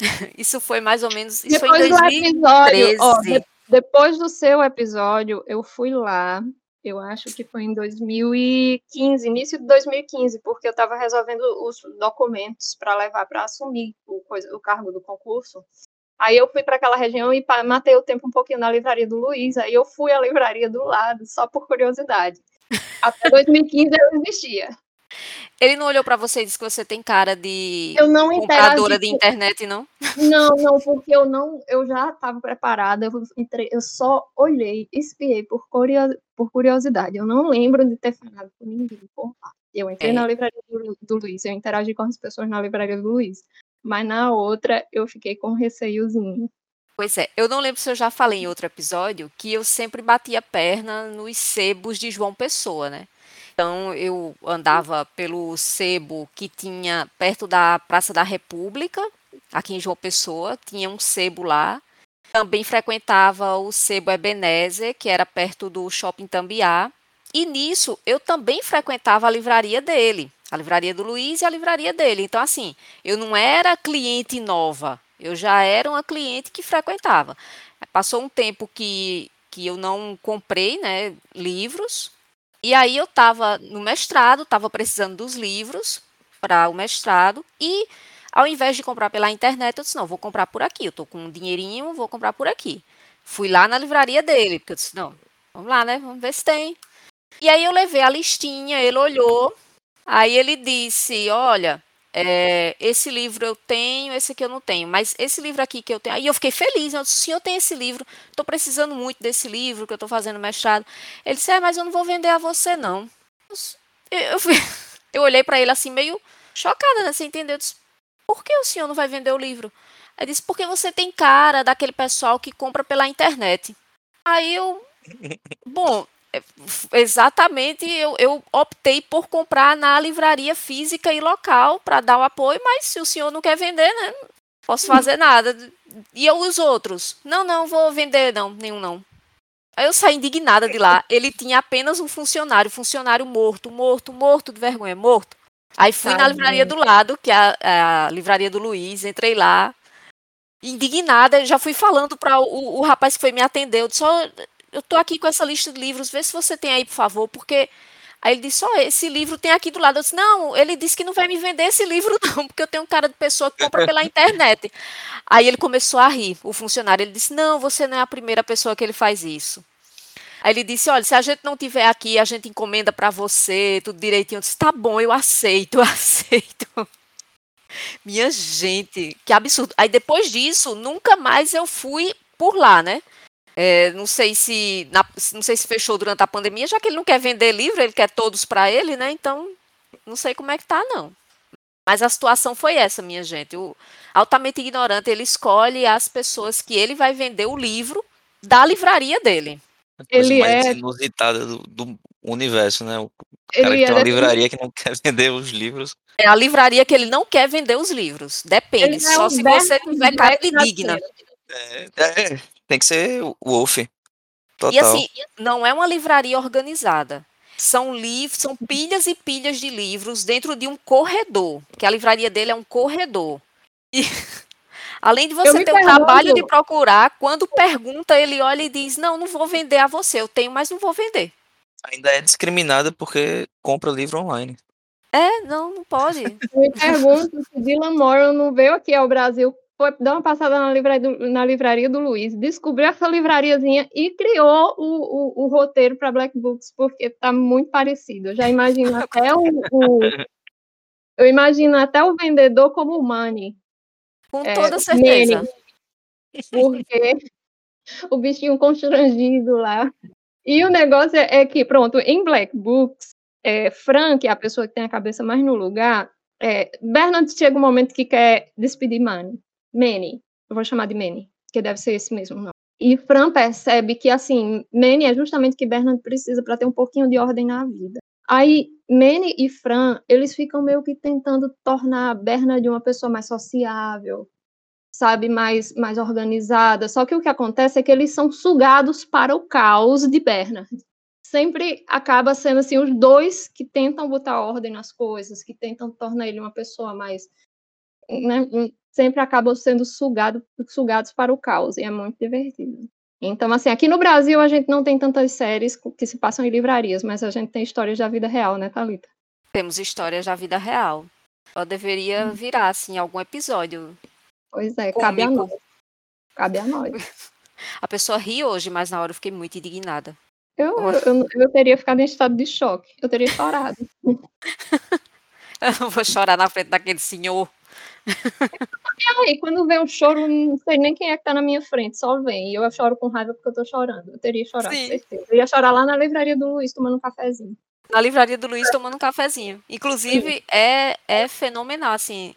Isso foi mais ou menos. Isso depois foi em 2013. Do episódio, ó, de, depois do seu episódio, eu fui lá. Eu acho que foi em 2015, início de 2015, porque eu estava resolvendo os documentos para levar para assumir o, coisa, o cargo do concurso. Aí eu fui para aquela região e matei o tempo um pouquinho na livraria do Luiz. Aí eu fui à livraria do lado, só por curiosidade. Até 2015 eu existia. Ele não olhou para você e disse que você tem cara de eu não compradora de internet, não? Não, não, porque eu não, eu já estava preparada, eu, entrei, eu só olhei, espiei por, por curiosidade. Eu não lembro de ter falado com ninguém por lá. Eu entrei é. na livraria do, do Luiz, eu interagi com as pessoas na livraria do Luiz mas na outra eu fiquei com receiozinho. Pois é, eu não lembro se eu já falei em outro episódio que eu sempre batia a perna nos sebos de João Pessoa, né? Então eu andava pelo sebo que tinha perto da Praça da República, aqui em João Pessoa, tinha um sebo lá. Também frequentava o sebo Ebenezer, que era perto do Shopping Tambiá. E nisso eu também frequentava a livraria dele, a livraria do Luiz e a livraria dele. Então, assim, eu não era cliente nova, eu já era uma cliente que frequentava. Passou um tempo que, que eu não comprei né, livros, e aí eu estava no mestrado, estava precisando dos livros para o mestrado, e ao invés de comprar pela internet, eu disse, não, vou comprar por aqui, eu estou com um dinheirinho, vou comprar por aqui. Fui lá na livraria dele, porque eu disse, não, vamos lá, né, vamos ver se tem. E aí eu levei a listinha, ele olhou, Aí ele disse: Olha, é, esse livro eu tenho, esse aqui eu não tenho, mas esse livro aqui que eu tenho. Aí eu fiquei feliz, eu disse, tenho esse livro, estou precisando muito desse livro que eu estou fazendo mestrado. Ele disse, é, mas eu não vou vender a você, não. Eu, eu, eu olhei para ele assim, meio chocada, né? Você entendeu? Eu disse, por que o senhor não vai vender o livro? Ele disse, porque você tem cara daquele pessoal que compra pela internet. Aí eu, bom, exatamente, eu, eu, optei por comprar na livraria física e local para dar o apoio, mas se o senhor não quer vender, né? Posso fazer nada. E eu os outros? Não, não, vou vender, não, nenhum não. Aí eu saí indignada de lá. Ele tinha apenas um funcionário, funcionário morto, morto, morto de vergonha, morto. Aí fui na livraria do lado, que é a, a livraria do Luiz, entrei lá, indignada, já fui falando para o, o, rapaz que foi me atender, eu disse, oh, eu tô aqui com essa lista de livros, vê se você tem aí, por favor, porque Aí ele disse: oh, esse livro tem aqui do lado. Eu disse: Não, ele disse que não vai me vender esse livro, não, porque eu tenho um cara de pessoa que compra pela internet. Aí ele começou a rir, o funcionário. Ele disse: Não, você não é a primeira pessoa que ele faz isso. Aí ele disse: Olha, se a gente não tiver aqui, a gente encomenda para você, tudo direitinho. Eu disse: Tá bom, eu aceito, eu aceito. Minha gente, que absurdo. Aí depois disso, nunca mais eu fui por lá, né? É, não sei se na, não sei se fechou durante a pandemia, já que ele não quer vender livro, ele quer todos para ele, né? Então, não sei como é que tá, não. Mas a situação foi essa, minha gente. O altamente ignorante, ele escolhe as pessoas que ele vai vender o livro da livraria dele. A coisa ele mais é inusitada do, do, universo, né? O cara ele que tem uma é livraria que não quer vender os livros. É a livraria que ele não quer vender os livros. Depende. Ele é só é se você tiver cara digna. É, é, tem que ser o Wolf. Total. E assim, não é uma livraria organizada. São livros, são pilhas e pilhas de livros dentro de um corredor, que a livraria dele é um corredor. E além de você ter o trabalho de procurar, quando pergunta, ele olha e diz: "Não, não vou vender a você, eu tenho, mas não vou vender". Ainda é discriminada porque compra livro online. É, não, não pode. Eu me pergunto se Dylan Moran não veio aqui ao Brasil foi dar uma passada na livraria do, na livraria do Luiz, descobriu essa livrariazinha e criou o, o, o roteiro para Black Books, porque está muito parecido. Eu já imagino até o, o, eu imagino até o vendedor como o Money. Com é, toda certeza. Manny, porque o bichinho constrangido lá. E o negócio é, é que, pronto, em Black Books, é, Frank, a pessoa que tem a cabeça mais no lugar, é, Bernard chega um momento que quer despedir Manny. Manny, eu vou chamar de Manny, que deve ser esse mesmo nome. E Fran percebe que, assim, Manny é justamente o que Bernard precisa para ter um pouquinho de ordem na vida. Aí, Manny e Fran, eles ficam meio que tentando tornar Bernard uma pessoa mais sociável, sabe, mais, mais organizada. Só que o que acontece é que eles são sugados para o caos de Bernard. Sempre acaba sendo assim os dois que tentam botar ordem nas coisas, que tentam tornar ele uma pessoa mais né, sempre acabam sendo sugado, sugados para o caos, e é muito divertido. Então, assim, aqui no Brasil a gente não tem tantas séries que se passam em livrarias, mas a gente tem histórias da vida real, né, Thalita? Temos histórias da vida real. Ela deveria hum. virar, assim, algum episódio. Pois é, cômico. cabe a nós. Cabe a nós. A pessoa ri hoje, mas na hora eu fiquei muito indignada. Eu, eu, eu teria ficado em estado de choque. Eu teria chorado. eu não vou chorar na frente daquele senhor. Aí, quando vem um choro, não sei nem quem é que tá na minha frente, só vem. E eu choro com raiva porque eu tô chorando. Eu teria chorado, Sim. certeza. Eu ia chorar lá na livraria do Luiz tomando um cafezinho. Na livraria do Luiz tomando um cafezinho. Inclusive, é, é fenomenal, assim,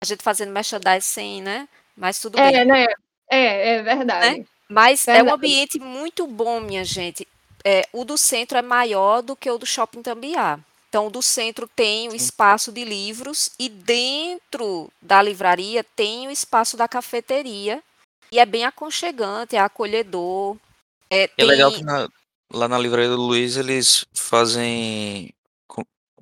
a gente fazendo merchandising, né? Mas tudo é, bem. Né? É, é verdade. Né? Mas verdade. é um ambiente muito bom, minha gente. É, o do centro é maior do que o do shopping Tambiá. Então, do centro tem o espaço de livros e dentro da livraria tem o espaço da cafeteria. E é bem aconchegante, é acolhedor. É, tem... é legal que na, lá na livraria do Luiz eles fazem.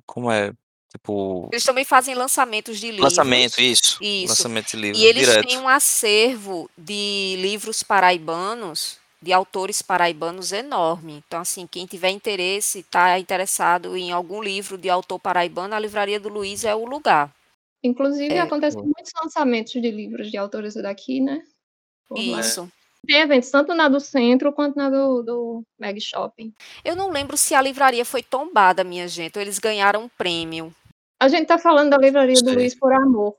Como é? Tipo. Eles também fazem lançamentos de livros. Lançamento, isso. Isso. Lançamento de livros. E eles direto. têm um acervo de livros paraibanos de autores paraibanos enorme. Então, assim, quem tiver interesse, está interessado em algum livro de autor paraibano, a Livraria do Luiz é o lugar. Inclusive, é. acontecem muitos lançamentos de livros de autores daqui, né? Por Isso. Lá. Tem eventos tanto na do centro quanto na do, do Mag Shopping. Eu não lembro se a livraria foi tombada, minha gente, ou eles ganharam um prêmio. A gente tá falando da livraria Sei. do Luiz por amor.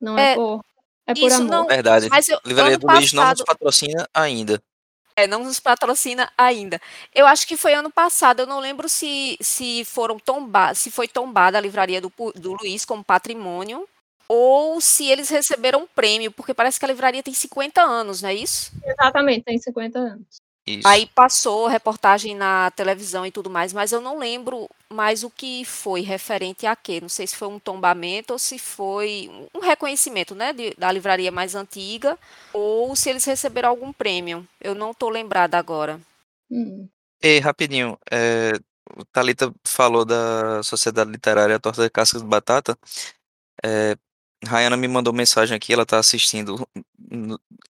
Não é, é por. É por isso amor. Não, Verdade. Mas eu, livraria do passado... Luiz não nos patrocina ainda. É, não nos patrocina ainda. Eu acho que foi ano passado, eu não lembro se, se foram tombados, se foi tombada a livraria do, do Luiz como patrimônio, ou se eles receberam um prêmio, porque parece que a livraria tem 50 anos, não é isso? Exatamente, tem 50 anos. Isso. Aí passou reportagem na televisão e tudo mais, mas eu não lembro mais o que foi referente a quê. Não sei se foi um tombamento ou se foi um reconhecimento né, de, da livraria mais antiga, ou se eles receberam algum prêmio. Eu não estou lembrada agora. Hum. E rapidinho, é, o Thalita falou da Sociedade Literária Torta de Cascas de Batata. É, Rayana me mandou mensagem aqui, ela tá assistindo.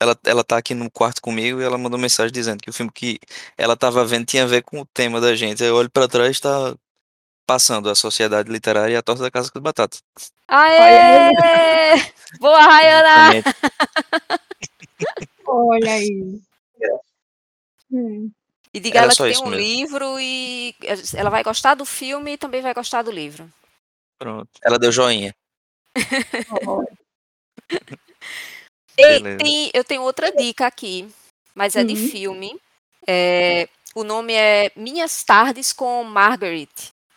Ela, ela tá aqui no quarto comigo e ela mandou mensagem dizendo que o filme que ela tava vendo tinha a ver com o tema da gente. Aí eu olho pra trás e tá passando a Sociedade Literária e a Torta da Casa com Batatas. Aê! Boa, Rayana! Olha aí. Hum. E diga Era ela que tem um mesmo. livro e ela vai gostar do filme e também vai gostar do livro. Pronto. Ela deu joinha. e, tem, eu tenho outra dica aqui, mas é uhum. de filme. É, o nome é Minhas Tardes com Margaret.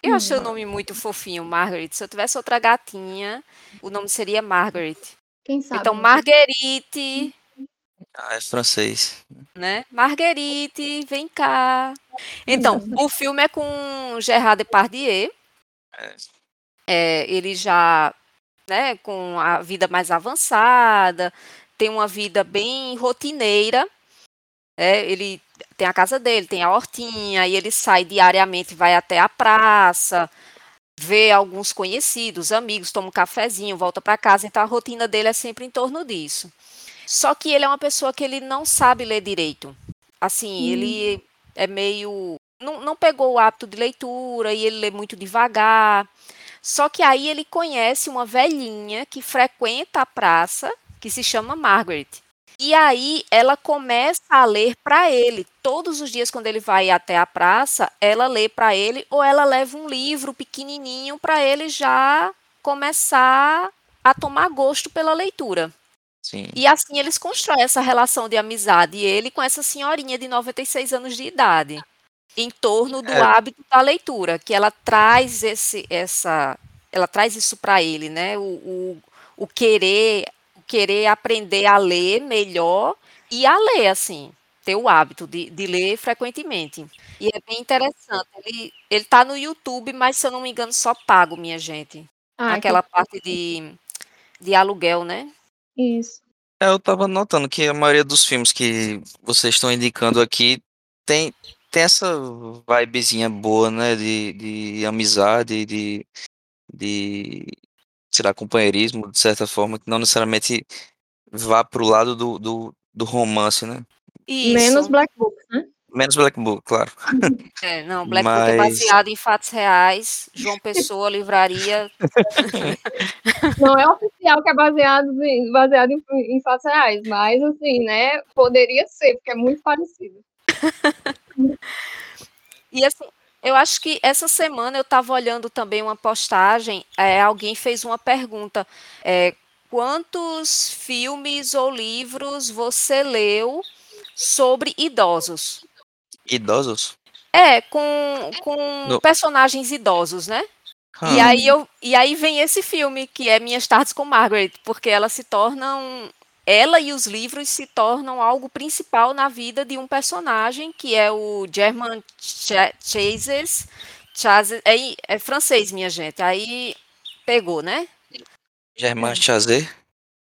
Eu uhum. achei o nome muito fofinho, Margaret. Se eu tivesse outra gatinha, o nome seria Margaret. Quem sabe? Então, Marguerite. Ah, é francês. Né? Marguerite, vem cá. Então, o filme é com Gerard Depardieu. É. É, ele já né, com a vida mais avançada, tem uma vida bem rotineira. É, ele tem a casa dele, tem a hortinha, e ele sai diariamente, vai até a praça, vê alguns conhecidos, amigos, toma um cafezinho, volta para casa. Então a rotina dele é sempre em torno disso. Só que ele é uma pessoa que ele não sabe ler direito. Assim, hum. ele é meio. Não, não pegou o hábito de leitura e ele lê muito devagar. Só que aí ele conhece uma velhinha que frequenta a praça, que se chama Margaret. E aí ela começa a ler para ele. Todos os dias, quando ele vai até a praça, ela lê para ele ou ela leva um livro pequenininho para ele já começar a tomar gosto pela leitura. Sim. E assim eles constroem essa relação de amizade, ele com essa senhorinha de 96 anos de idade em torno do é. hábito da leitura, que ela traz esse, essa, ela traz isso para ele, né? O, o, o, querer, querer aprender a ler melhor e a ler, assim, ter o hábito de, de ler frequentemente. E é bem interessante. Ele, ele tá no YouTube, mas se eu não me engano, só pago, minha gente. Ah, Aquela que... parte de, de aluguel, né? Isso. É, eu tava notando que a maioria dos filmes que vocês estão indicando aqui tem, tem essa vibezinha boa, né? De, de amizade, de, de, sei lá, companheirismo, de certa forma, que não necessariamente vá pro lado do, do, do romance, né? Isso. Menos Black Book, né? Menos Black Book, claro. É, não, Black Mas... Book é baseado em fatos reais. João Pessoa, livraria. Não é oficial que é baseado em, baseado em, em fatos reais, mas assim, né? Poderia ser, porque é muito parecido. e assim, eu acho que essa semana eu estava olhando também uma postagem, é, alguém fez uma pergunta. É, quantos filmes ou livros você leu sobre idosos? Idosos? É, com, com no... personagens idosos, né? Hum. E, aí eu, e aí vem esse filme, que é Minhas Tardes com Margaret, porque ela se torna um, ela e os livros se tornam algo principal na vida de um personagem, que é o German Chazes. Chazes é, é, francês, minha gente. Aí pegou, né? Germain Chazet,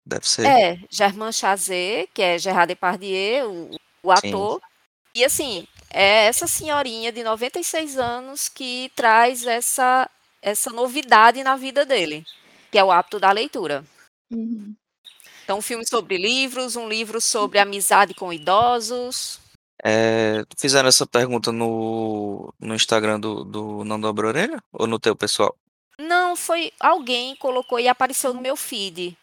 deve ser. É, Germain Chazet, que é Gerard Depardieu, o, o ator. Sim. E assim, é essa senhorinha de 96 anos que traz essa, essa novidade na vida dele, que é o hábito da leitura. Uhum. Então, um filme sobre livros, um livro sobre amizade com idosos. É, fizeram essa pergunta no, no Instagram do, do Não Dobra Orelha? Ou no teu pessoal? Não, foi alguém colocou e apareceu no meu feed.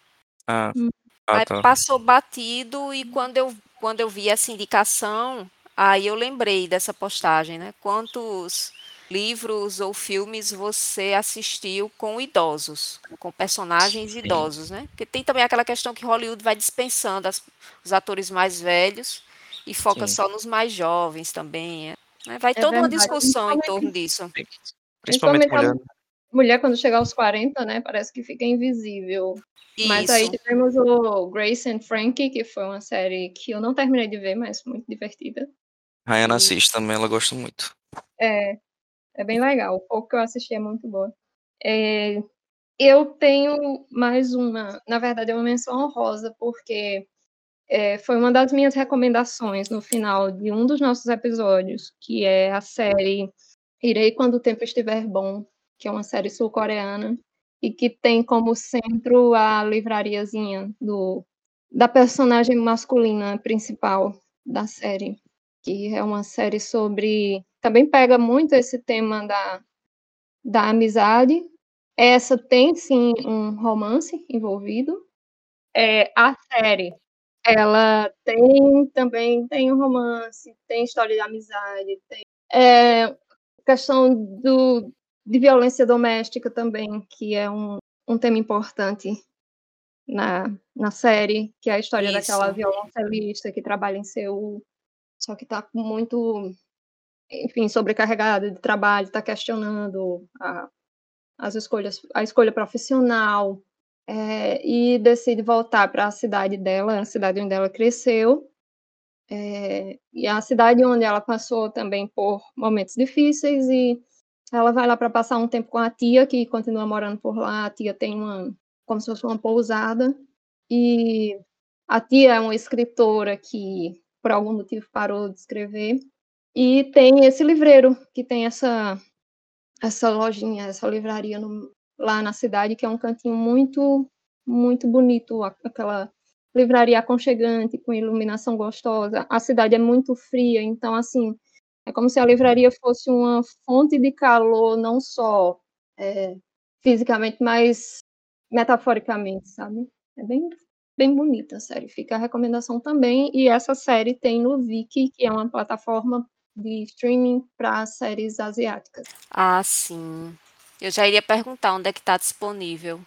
Ah, hum. ah aí tá. passou batido e quando eu, quando eu vi essa indicação, aí eu lembrei dessa postagem, né? Quantos livros ou filmes você assistiu com idosos, com personagens Sim. idosos, né? Porque tem também aquela questão que Hollywood vai dispensando as, os atores mais velhos e foca Sim. só nos mais jovens também. Né? Vai é toda verdade. uma discussão em torno disso. Principalmente, mulher. mulher, quando chegar aos 40, né? Parece que fica invisível. Isso. Mas aí tivemos o Grace and Frankie, que foi uma série que eu não terminei de ver, mas muito divertida. Rayana assiste também, ela gosta muito. É, é bem legal. O pouco que eu assisti é muito boa. É, eu tenho mais uma, na verdade, é uma menção honrosa, porque é, foi uma das minhas recomendações no final de um dos nossos episódios, que é a série Irei Quando o Tempo Estiver Bom, que é uma série sul-coreana, e que tem como centro a livrariazinha do, da personagem masculina principal da série, que é uma série sobre. Também pega muito esse tema da, da amizade. Essa tem sim um romance envolvido. É, a série ela tem também tem um romance, tem história de amizade, tem é, questão do, de violência doméstica também, que é um, um tema importante na, na série, que é a história Isso. daquela violoncelista que trabalha em Seul, só que está muito, enfim, sobrecarregada de trabalho, está questionando a, as escolhas, a escolha profissional, é, e decide voltar para a cidade dela, a cidade onde ela cresceu, é, e a cidade onde ela passou também por momentos difíceis, e ela vai lá para passar um tempo com a tia, que continua morando por lá. A tia tem uma, como se fosse uma pousada. E a tia é uma escritora que, por algum motivo, parou de escrever. E tem esse livreiro, que tem essa, essa lojinha, essa livraria no, lá na cidade, que é um cantinho muito, muito bonito. Aquela livraria aconchegante, com iluminação gostosa. A cidade é muito fria, então, assim, é como se a livraria fosse uma fonte de calor, não só é, fisicamente, mas metaforicamente, sabe? É bem, bem bonita a série. Fica a recomendação também. E essa série tem no Viki, que é uma plataforma de streaming para séries asiáticas. Ah, sim. Eu já iria perguntar onde é que está disponível.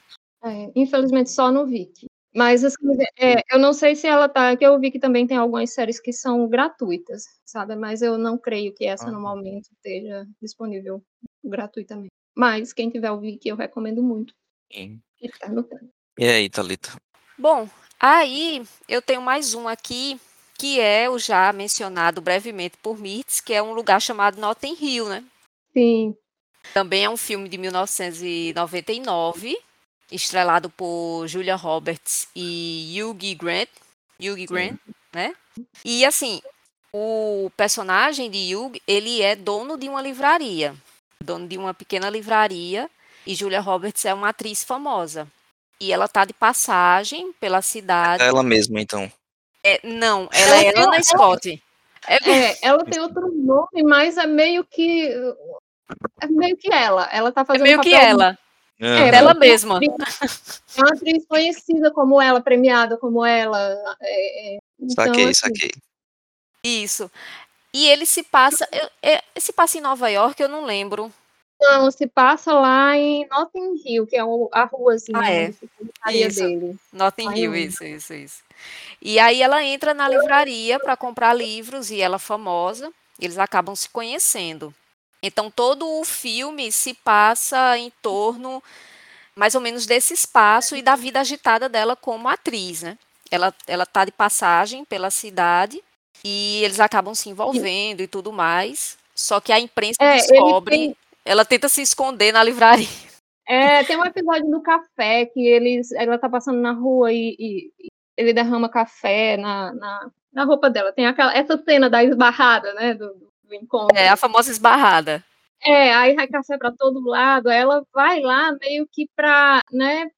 É, infelizmente só no Viki. Mas assim, é, eu não sei se ela tá. Que eu vi que também tem algumas séries que são gratuitas, sabe? Mas eu não creio que essa no momento esteja disponível gratuitamente. Mas quem tiver o Viki, eu recomendo muito. Sim. E tá. E aí, Thalita? Bom, aí eu tenho mais um aqui, que é o já mencionado brevemente por Mirtz, que é um lugar chamado Notting Hill, né? Sim. Também é um filme de 1999 estrelado por Julia Roberts e Hugh Grant, Hugh Grant, né? E assim, o personagem de Hugh, ele é dono de uma livraria, dono de uma pequena livraria, e Julia Roberts é uma atriz famosa. E ela tá de passagem pela cidade. É ela mesma, então. É, não, ela, ela é Anna Scott. É, é, ela tem outro nome, mas é meio que é meio que ela. Ela tá fazendo é meio que ela. É, dela mesma. É uma atriz conhecida como ela, premiada como ela. É, é então, saquei, assim, saquei. Isso. E ele se passa. É, se passa em Nova York, eu não lembro. Não, se passa lá em Notting Hill, que é a ruazinha ah, é. isso. dele. Notting Hill, isso, isso, isso. E aí ela entra na livraria para comprar livros e ela é famosa. Eles acabam se conhecendo. Então, todo o filme se passa em torno mais ou menos desse espaço e da vida agitada dela como atriz, né? Ela ela tá de passagem pela cidade e eles acabam se envolvendo e tudo mais. Só que a imprensa é, descobre, tem... ela tenta se esconder na livraria. É, tem um episódio do café que eles, ela tá passando na rua e, e ele derrama café na, na, na, roupa dela. Tem aquela essa cena da esbarrada, né, do, do encontro. É, a famosa esbarrada. É, aí vai café para todo lado, ela vai lá meio que para, né,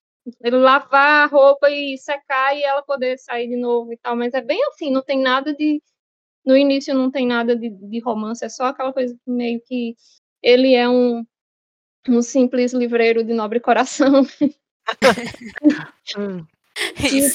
lavar a roupa e secar e ela poder sair de novo e tal, mas é bem assim, não tem nada de no início não tem nada de, de romance, é só aquela coisa meio que ele é um um simples livreiro de nobre coração. hum.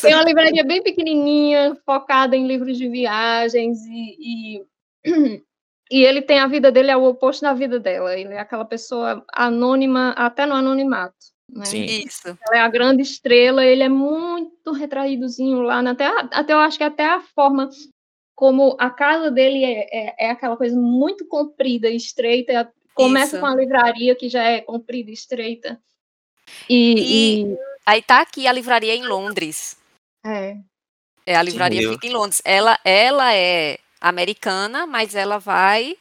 Tem uma livraria bem pequenininha, focada em livros de viagens e, e e ele tem a vida dele é o oposto da vida dela. Ele é aquela pessoa anônima, até no anonimato. Né? Sim. Isso. Ela é a grande estrela, ele é muito retraídozinho lá, até, até eu acho que até a forma como a casa dele é, é, é aquela coisa muito comprida e estreita, começa Isso. com a livraria que já é comprida e estreita. E, e, e, aí tá aqui a livraria em Londres. É. É, a livraria fica em Londres. Ela, ela é americana, mas ela vai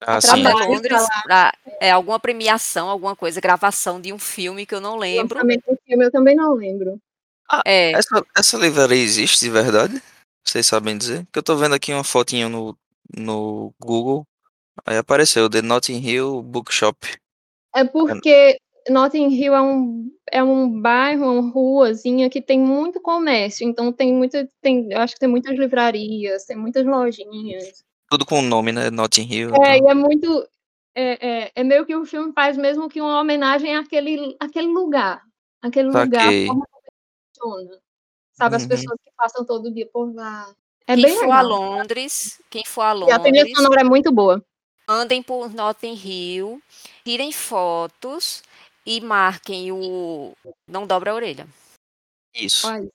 ah, para Londres para é, alguma premiação, alguma coisa, gravação de um filme que eu não lembro. Um filme eu também não lembro. Ah, é. essa, essa livraria existe de verdade? Vocês sabem dizer? Porque eu tô vendo aqui uma fotinha no, no Google. Aí apareceu The Notting Hill Bookshop. É porque Notting Hill é um, é um bairro, uma ruazinha que tem muito comércio, então tem muita, tem, eu acho que tem muitas livrarias, tem muitas lojinhas. Tudo com o nome, né? Notting Hill. É, então. e é muito, é, é, é, meio que o filme faz mesmo que uma homenagem àquele, àquele lugar, aquele lugar, como funciona. Sabe, as uhum. pessoas que passam todo dia por lá. É quem bem for legal. a Londres, quem for a Londres. E a trilha sonora é muito boa. Andem por Notting Hill, tirem fotos e marquem o. Não dobra a orelha. Isso. Ai,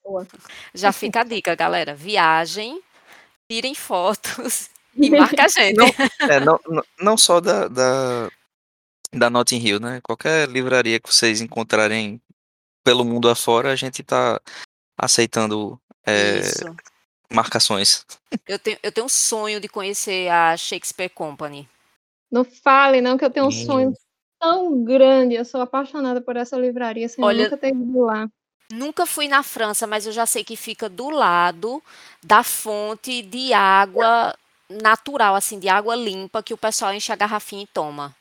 Já fica a dica, galera. Viagem, tirem fotos e marca a gente. Não, é, não, não, não só da, da, da Notting Hill, né? Qualquer livraria que vocês encontrarem pelo mundo afora, a gente tá aceitando é, marcações. Eu tenho, eu tenho um sonho de conhecer a Shakespeare Company. Não fale, não, que eu tenho um sonho tão grande. Eu sou apaixonada por essa livraria, assim, Olha, nunca ter ido lá. Nunca fui na França, mas eu já sei que fica do lado da fonte de água natural, assim, de água limpa que o pessoal enche a garrafinha e toma.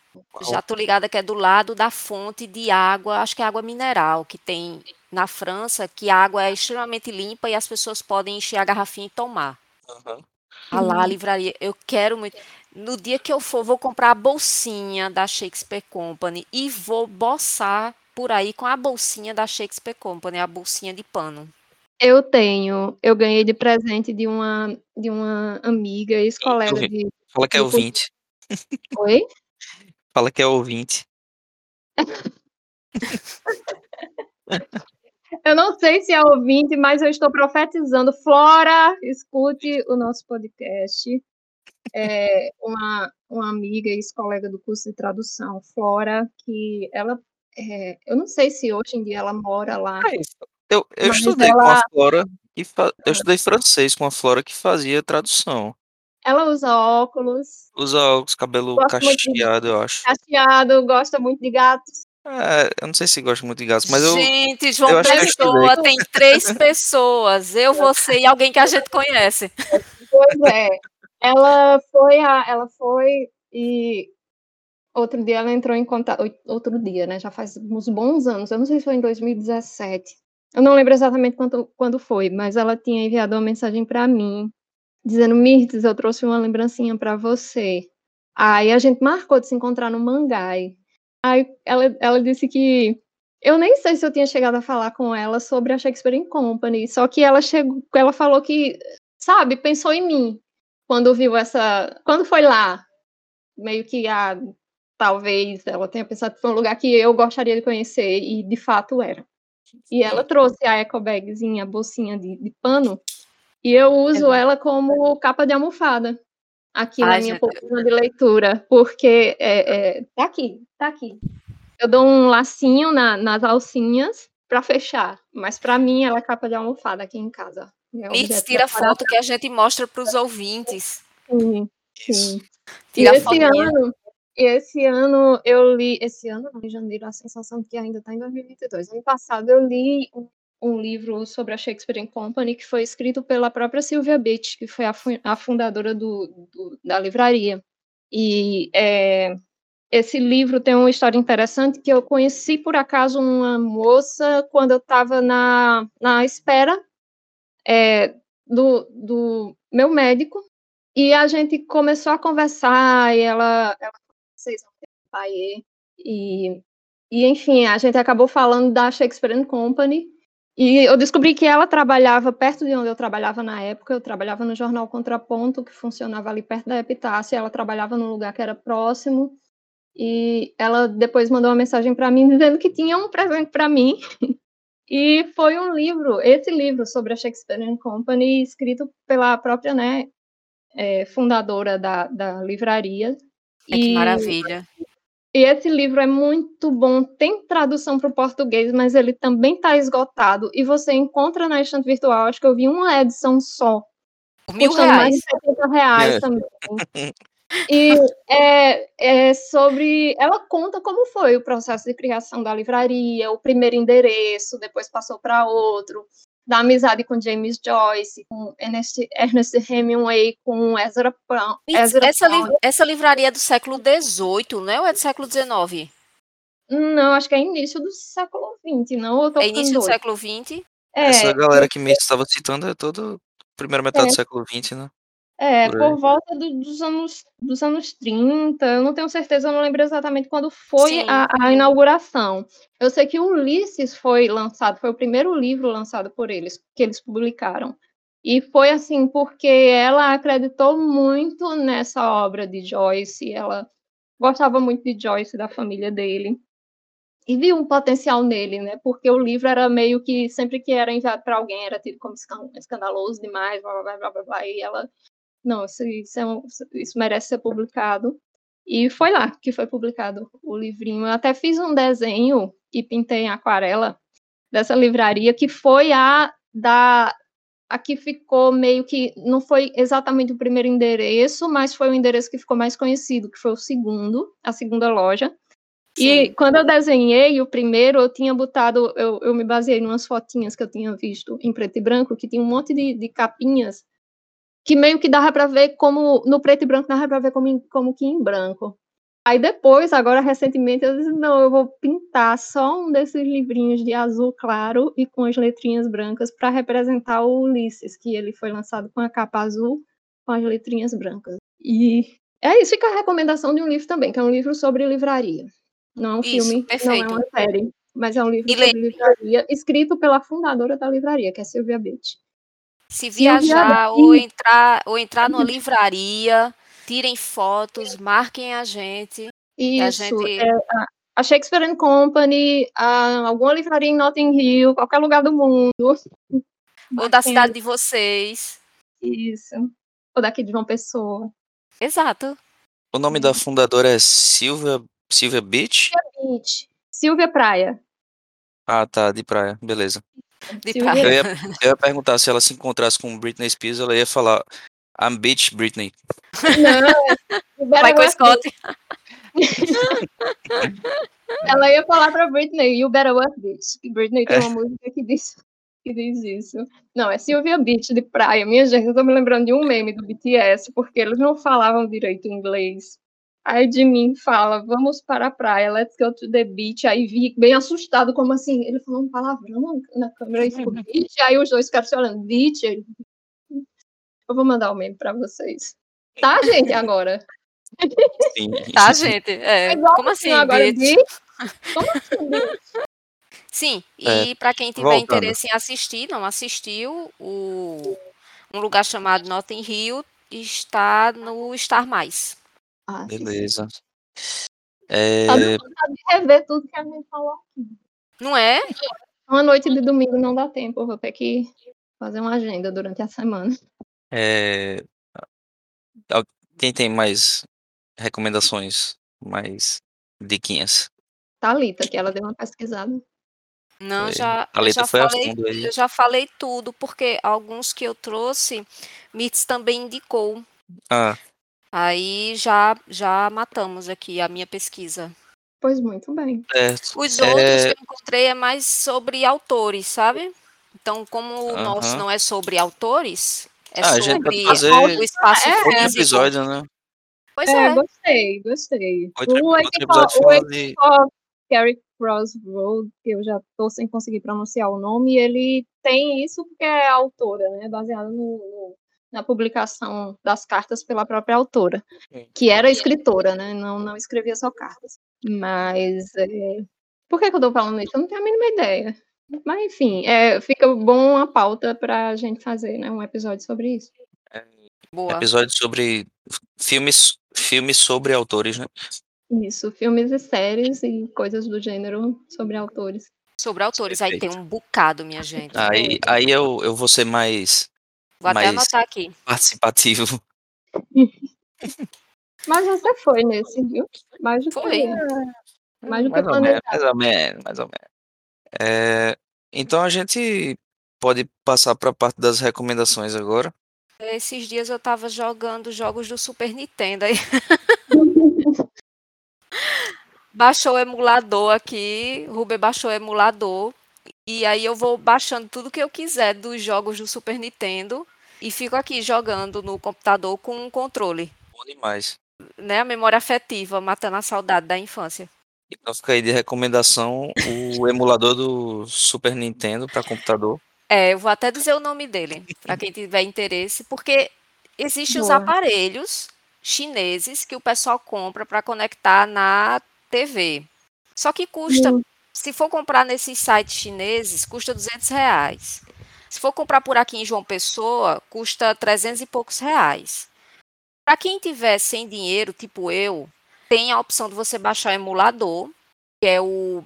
Já tô ligada que é do lado da fonte de água, acho que é água mineral, que tem na França, que a água é extremamente limpa e as pessoas podem encher a garrafinha e tomar. Uhum. Ah lá, a livraria, eu quero muito. No dia que eu for, vou comprar a bolsinha da Shakespeare Company e vou boçar por aí com a bolsinha da Shakespeare Company, a bolsinha de pano. Eu tenho, eu ganhei de presente de uma de uma amiga, ex-colega de Fala que é ouvinte. Oi? Fala que é ouvinte. Eu não sei se é ouvinte, mas eu estou profetizando. Flora, escute o nosso podcast. É uma, uma amiga e ex-colega do curso de tradução, Flora, que ela, é, eu não sei se hoje em dia ela mora lá. É eu, eu estudei ela... com a Flora, e fa... eu estudei francês com a Flora que fazia tradução. Ela usa óculos. Usa óculos, cabelo cacheado, eu acho. Cacheado, gosta muito de gatos. É, eu não sei se gosta muito de gatos, mas eu. Gente, João eu Pessoa tem três pessoas. Eu, você e alguém que a gente conhece. Pois é. Ela foi a, ela foi e outro dia ela entrou em contato. Outro dia, né? Já faz uns bons anos. Eu não sei se foi em 2017. Eu não lembro exatamente quando, quando foi, mas ela tinha enviado uma mensagem para mim dizendo: Mirtes, eu trouxe uma lembrancinha para você. Aí a gente marcou de se encontrar no Mangai. Aí ela, ela disse que eu nem sei se eu tinha chegado a falar com ela sobre a Shakespeare Company, só que ela chegou, ela falou que, sabe, pensou em mim quando viu essa, quando foi lá, meio que a ah, talvez ela tenha pensado que foi um lugar que eu gostaria de conhecer e de fato era. E ela trouxe a eco bagzinha, a bolsinha de, de pano, e eu uso é. ela como capa de almofada aqui Ai, na minha poltrona de leitura, porque é, é, tá aqui, tá aqui. Eu dou um lacinho na, nas alcinhas para fechar, mas para mim ela é capa de almofada aqui em casa. É tira foto que a gente mostra para os ouvintes. Sim, sim. Tira e esse ano, esse ano eu li, esse ano, em janeiro, a sensação de que ainda está em 2022. Ano passado eu li um um livro sobre a Shakespeare Company que foi escrito pela própria Sylvia Beach, que foi a, a fundadora do, do, da livraria. E é, esse livro tem uma história interessante que eu conheci por acaso uma moça quando eu estava na, na espera é, do, do meu médico e a gente começou a conversar e ela, ela vocês pai e, e enfim a gente acabou falando da Shakespeare Company E eu descobri que ela trabalhava perto de onde eu trabalhava na época, eu trabalhava no jornal Contraponto, que funcionava ali perto da Epitácia, ela trabalhava num lugar que era próximo, e ela depois mandou uma mensagem para mim dizendo que tinha um presente para mim. E foi um livro, esse livro sobre a Shakespeare Company, escrito pela própria né, é, fundadora da, da livraria. É, que maravilha. E esse livro é muito bom, tem tradução para o português, mas ele também está esgotado. E você encontra na estante virtual, acho que eu vi uma edição só. Mil reais. Mais de 70 reais é. também. E é, é, sobre. Ela conta como foi o processo de criação da livraria, o primeiro endereço, depois passou para outro, da amizade com James Joyce, com Ernest, Ernest Hemingway, com Ezra Pound. Ezra essa, li, essa livraria é do século XVIII, né? Ou é do século XIX? Não, acho que é início do século XX, não? é início do século XX? É, essa galera que me estava citando é todo primeira metade é. do século XX, né? É, por, por volta do, dos, anos, dos anos 30, eu não tenho certeza, eu não lembro exatamente quando foi a, a, inauguração. Eu sei que Ulisses foi lançado, foi o primeiro livro lançado por eles, que eles publicaram. E foi assim, porque ela acreditou muito nessa obra de Joyce, ela gostava muito de Joyce, da família dele, e viu um potencial nele, né? Porque o livro era meio que, sempre que era enviado para alguém, era tido como escandaloso demais, blá, blá, blá, blá, blá, e ela não, isso, isso, é um, isso merece ser publicado. E foi lá que foi publicado o livrinho. Eu até fiz um desenho e pintei em aquarela dessa livraria, que foi a da a que ficou meio que não foi exatamente o primeiro endereço, mas foi o endereço que ficou mais conhecido, que foi o segundo, a segunda loja. Sim. E quando eu desenhei o primeiro, eu tinha botado, eu, eu me baseei em umas fotinhas que eu tinha visto em preto e branco, que tinha um monte de, de capinhas que meio que dava para ver como no preto e branco dava para ver como, como que em branco. Aí depois, agora recentemente, eu disse, não, eu vou pintar só um desses livrinhos de azul claro e com as letrinhas brancas para representar o Ulisses, que ele foi lançado com a capa azul com as letrinhas brancas. E é isso, fica a recomendação de um livro também, que é um livro sobre livraria. Não é um isso, filme, perfeito. não é uma série, mas é um livro e sobre livraria, escrito pela fundadora da livraria, que é Silvia Beach. Se viajar ou entrar, ou entrar numa livraria, tirem fotos, marquem a gente. Isso, a, gente... É, a Shakespeare Company, a, alguma livraria em Notting Hill, qualquer lugar do mundo. Ou da cidade de vocês. Isso. Ou daqui de João Pessoa. Exato. O nome da fundadora é Silvia, Silvia Beach? Silvia Beach. Silvia Praia. Ah, tá, de praia, beleza. Eu ia, eu ia perguntar se ela se encontrasse com Britney Spears, ela ia falar I'm bitch Britney. Não, Michael Scott. ela ia falar pra Britney, you better work bitch. Britney tem uma é. música que diz, que diz isso. Não, é Sylvia Beach de praia. Minha gente, eu tô me lembrando de um meme do BTS, porque eles não falavam direito inglês. Aí de mim fala, vamos para a praia, let's go to the beach. Aí vi bem assustado, como assim? Ele falou um palavrão na câmera, e ficou beach. Aí os dois ficaram se olhando, beach. Eu vou mandar o um meme para vocês. Tá, gente, agora? Sim. Tá, gente? É. é como assim, agora, beach? beach? Como assim, beach? Sim, e é, para quem tiver voltando. interesse em assistir, não assistiu, o, um lugar chamado Notting Hill está no Star Mais. Ah, Beleza. É... Tá de rever tudo que a gente falou aqui. Não é? Uma noite de domingo não dá tempo, eu vou ter que fazer uma agenda durante a semana. É... Quem tem mais recomendações, mais diquinhas? Thalita, que ela deu uma pesquisada. Não, já, já, falei, eu já falei tudo, porque alguns que eu trouxe, Mitz também indicou. Ah. Aí já já matamos aqui a minha pesquisa. Pois muito bem. É, Os outros é... que eu encontrei é mais sobre autores, sabe? Então, como o nosso não é sobre autores, é ah, sobre fazer o espaço é, outro episódio, né? Pois é, é. gostei, gostei. Outro, o outro episódio de... Gary Crossroad, que eu já estou sem conseguir pronunciar o nome, ele tem isso porque é autora, né? Baseado no, no na publicação das cartas pela própria autora, que era escritora, né? Não, não escrevia só cartas. Mas é... por que, que eu estou falando isso? Eu não tenho a mínima ideia. Mas enfim, é, fica bom a pauta para a gente fazer né, um episódio sobre isso. É, Boa. Episódio sobre filmes, filmes sobre autores, né? Isso, filmes e séries e coisas do gênero sobre autores. Sobre autores, Perfeito. aí tem um bocado, minha gente. Aí, aí eu, eu vou ser mais. Vou mais até anotar aqui. Participativo. Mas você foi nesse, viu? Mais do foi. Que, mais do mais que ou menos, mais ou menos, mais ou menos. É, então a gente pode passar para a parte das recomendações agora. Esses dias eu tava jogando jogos do Super Nintendo aí. baixou o emulador aqui, Ruber baixou o emulador. E aí eu vou baixando tudo que eu quiser dos jogos do Super Nintendo e fico aqui jogando no computador com um controle. Bom demais. Né, a memória afetiva, matando a saudade da infância. Então fica aí de recomendação o emulador do Super Nintendo para computador. É, eu vou até dizer o nome dele, para quem tiver interesse, porque existem os aparelhos chineses que o pessoal compra para conectar na TV. Só que custa, uhum. se for comprar nesses sites chineses, custa 200 reais. Se for comprar por aqui em João Pessoa, custa 300 e poucos reais. Para quem tiver sem dinheiro, tipo eu, tem a opção de você baixar o emulador, que é o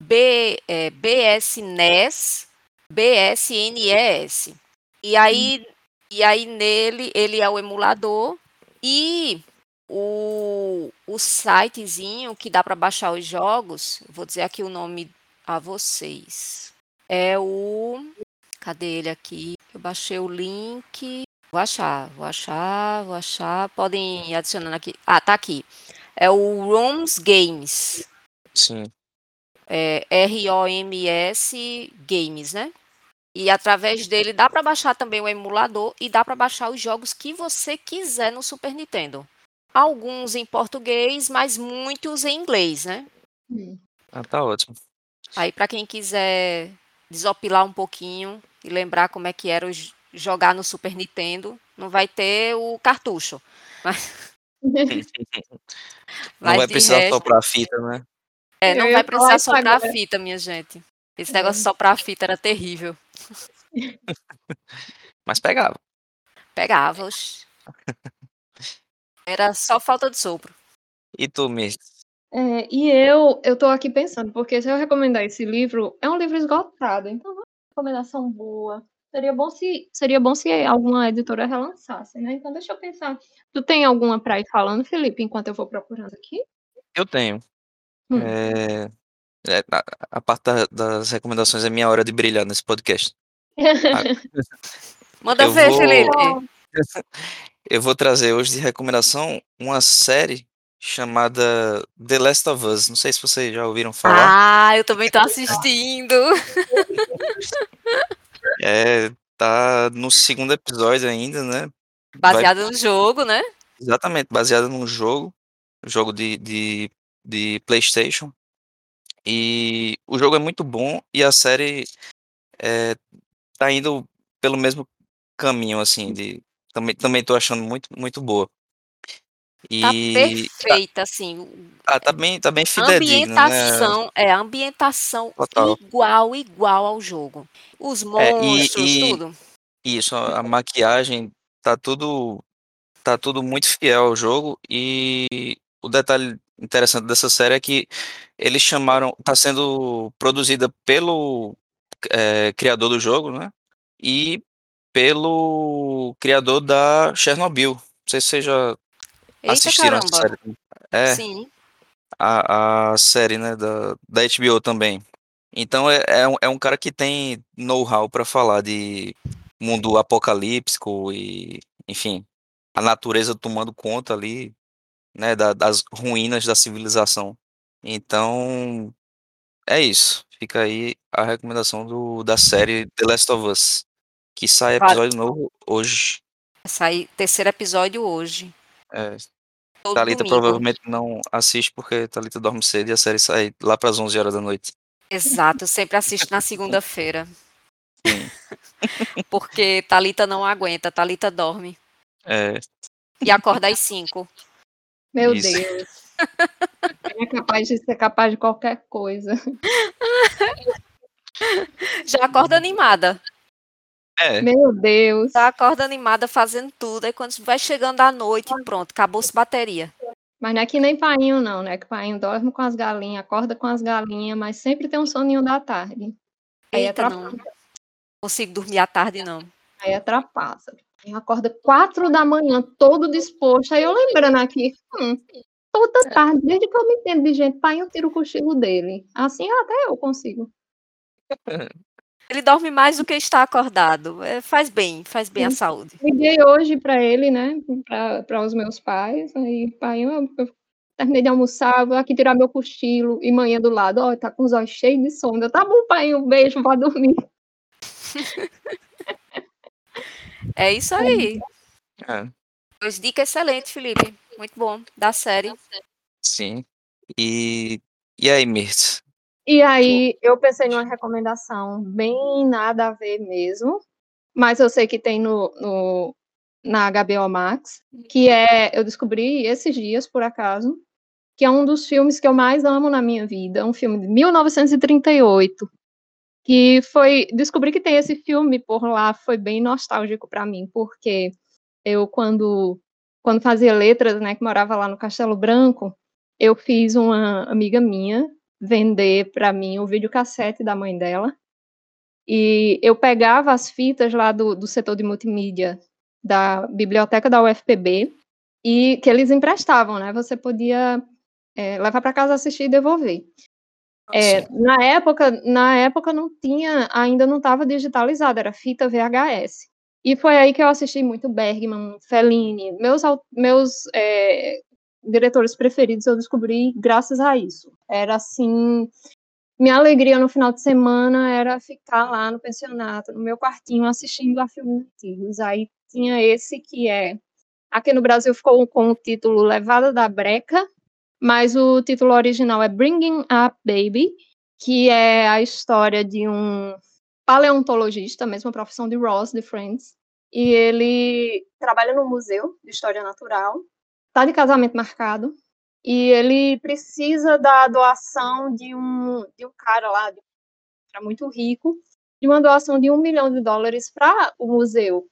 B, é, BSNES, BSNES. E aí, e aí nele, ele é o emulador e o, o sitezinho que dá para baixar os jogos, vou dizer aqui o nome a vocês. É o. Cadê ele aqui? Eu baixei o link. Vou achar, vou achar, vou achar. Podem ir adicionando aqui. Ah, tá aqui. É o ROMS Games. Sim. É R-O-M-S Games, né? E através dele dá para baixar também o emulador e dá para baixar os jogos que você quiser no Super Nintendo. Alguns em português, mas muitos em inglês, né? Ah, tá ótimo. Aí para quem quiser desopilar um pouquinho e lembrar como é que era jogar no Super Nintendo, não vai ter o cartucho. Mas... não vai precisar resto... soprar a fita, né? É, não vai precisar soprar a fita, minha gente. Esse negócio de soprar a fita era terrível. Mas pegava. Pegava. Era só falta de sopro. E tu, Miss? É, e eu, eu tô aqui pensando, porque se eu recomendar esse livro, é um livro esgotado, então recomendação boa. Seria bom se seria bom se alguma editora relançasse, né? Então deixa eu pensar. Tu tem alguma para ir falando, Felipe, enquanto eu vou procurando aqui? Eu tenho. Hum. É, é, a, a, parte da, das recomendações é minha hora de brilhar nesse podcast. Manda eu ver, vou, Felipe. Eu vou trazer hoje de recomendação uma série chamada The Last of Us. Não sei se vocês já ouviram falar. Ah, eu também tô assistindo. É, tá no segundo episódio ainda, né? Baseada Vai... no jogo, né? Exatamente, baseada num jogo, jogo de, de, de PlayStation. E o jogo é muito bom e a série é, tá indo pelo mesmo caminho, assim, de também, também tô achando muito, muito boa. Tá e, tá perfeita, tá, assim. Ah, tá bem, tá bem fidedigna, né? ambientação, né? É, ambientação Total. igual, igual ao jogo. Os monstros, é, e, tudo. Isso, a maquiagem tá tudo tá tudo muito fiel ao jogo e o detalhe interessante dessa série é que eles chamaram, tá sendo produzida pelo é, criador do jogo, né? E pelo criador da Chernobyl. Não sei se vocês já Eita, assistiram caramba. essa série. É, Sim. A, a série, né, da, da HBO também. Então é, é, um, é um cara que tem know-how para falar de mundo apocalíptico e, enfim, a natureza tomando conta ali, né, da, das ruínas da civilização. Então, é isso. Fica aí a recomendação do, da série The Last of Us, que sai episódio novo hoje. Sai terceiro episódio hoje. É. Todo Thalita domingo. provavelmente não assiste porque Thalita dorme cedo e a série sai lá para as 11 horas da noite. Exato, eu sempre assisto na segunda-feira. porque Thalita não aguenta, Thalita dorme. É. E acorda às 5. Meu Isso. Deus. É capaz de ser capaz de qualquer coisa. Já acorda animada. É. Meu Deus. Já acorda animada fazendo tudo. Aí quando vai chegando à noite, pronto, acabou-se bateria. Mas não é que nem painho, não, né? Que painho dorme com as galinhas, acorda com as galinhas, mas sempre tem um soninho da tarde. Aí Eita, é não. Consigo dormir à tarde, não. Aí atrapassa. Aí acorda quatro da manhã, todo disposto. Aí eu lembrando aqui, hum, toda tarde, desde que eu me entendo de gente, pai, eu tiro o cochilo dele. Assim até eu consigo. Ele dorme mais do que está acordado. É, faz bem, faz bem à saúde. Liguei hoje para ele, né? Para os meus pais. Aí, pai, eu, eu, terminei de almoçar, vou aqui tirar meu cochilo. E manhã do lado, ó, tá com os olhos cheios de sono. Tá bom, pai, um beijo, vá dormir. é isso aí. É. Dois dicas excelentes, Felipe. Muito bom. Da série. Sim. E, e aí, Mirtz? E aí eu pensei numa recomendação bem nada a ver mesmo, mas eu sei que tem no, no na HBO Max, que é eu descobri esses dias por acaso, que é um dos filmes que eu mais amo na minha vida, um filme de 1938, que foi descobri que tem esse filme por lá, foi bem nostálgico para mim, porque eu quando quando fazia letras, né, que morava lá no Castelo Branco, eu fiz uma amiga minha vender para mim o videocassete da mãe dela. E eu pegava as fitas lá do, do setor de multimídia da biblioteca da UFPB e que eles emprestavam, né? Você podia é, levar para casa assistir e devolver. É, na época, na época não tinha, ainda não estava digitalizado, era fita VHS. E foi aí que eu assisti muito Bergman, Fellini, meus meus é, diretores preferidos eu descobri graças a isso. Era assim, minha alegria no final de semana era ficar lá no pensionato, no meu quartinho, assistindo a filmes antigos. Aí tinha esse que é. Aqui no Brasil ficou com o título Levada da Breca, mas o título original é Bringing Up Baby, que é a história de um paleontologista, mesma profissão de Ross, de Friends, e ele trabalha no Museu de História Natural tá de casamento marcado e ele precisa da doação de um, de um cara lá, de muito rico, de uma doação de um milhão de dólares para o museu.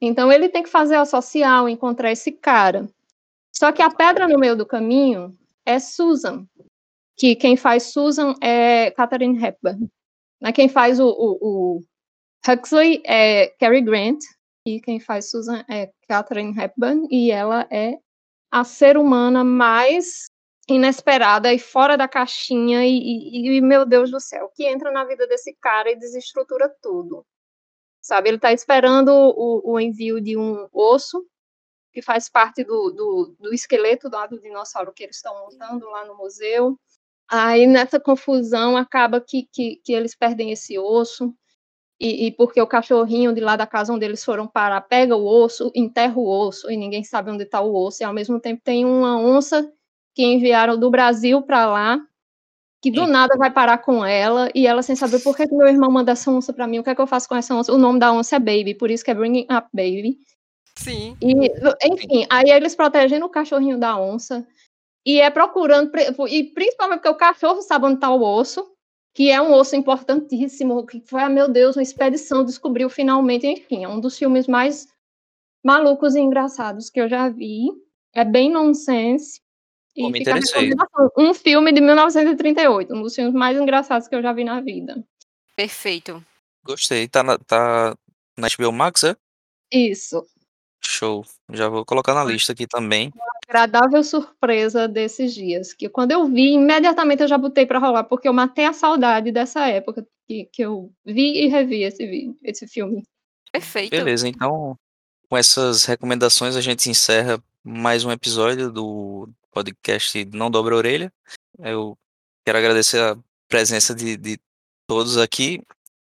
Então ele tem que fazer a social, encontrar esse cara. Só que a pedra no meio do caminho é Susan, que quem faz Susan é Catherine Hepburn. Né? Quem faz o, o, o Huxley é Cary Grant, e quem faz Susan é Catherine Hepburn, e ela é a ser humana mais inesperada e fora da caixinha e, e, e, meu Deus do céu, que entra na vida desse cara e desestrutura tudo. Sabe, ele está esperando o, o, envio de um osso que faz parte do, do, do esqueleto do, do dinossauro que eles estão montando lá no museu. Aí nessa confusão acaba que, que, que eles perdem esse osso e, e, porque o cachorrinho de lá da casa onde eles foram parar pega o osso, enterra o osso e ninguém sabe onde está o osso. E ao mesmo tempo tem uma onça que enviaram do Brasil para lá, que do nada vai parar com ela e ela sem saber por que, que meu irmão manda essa onça para mim, o que é que eu faço com essa onça? O nome da onça é Baby, por isso que é Bringing Up Baby. Sim. E, enfim, aí eles protegendo o cachorrinho da onça e é procurando, e principalmente porque o cachorro sabe onde está o osso, que é um osso importantíssimo, que foi, ah, meu Deus, uma expedição, descobriu finalmente, enfim, é um dos filmes mais malucos e engraçados que eu já vi. É bem nonsense. E me interessei. Um filme de 1938, um dos filmes mais engraçados que eu já vi na vida. Perfeito. Gostei. Tá na, tá na HBO Max, é? Isso. Show. Já vou colocar na lista aqui também. Agradável surpresa desses dias, que quando eu vi, imediatamente eu já botei para rolar, porque eu matei a saudade dessa época que, que eu vi e revi esse, vídeo, esse filme. Perfeito. Beleza, então com essas recomendações a gente encerra mais um episódio do podcast Não Dobra a Orelha. Eu quero agradecer a presença de, de todos aqui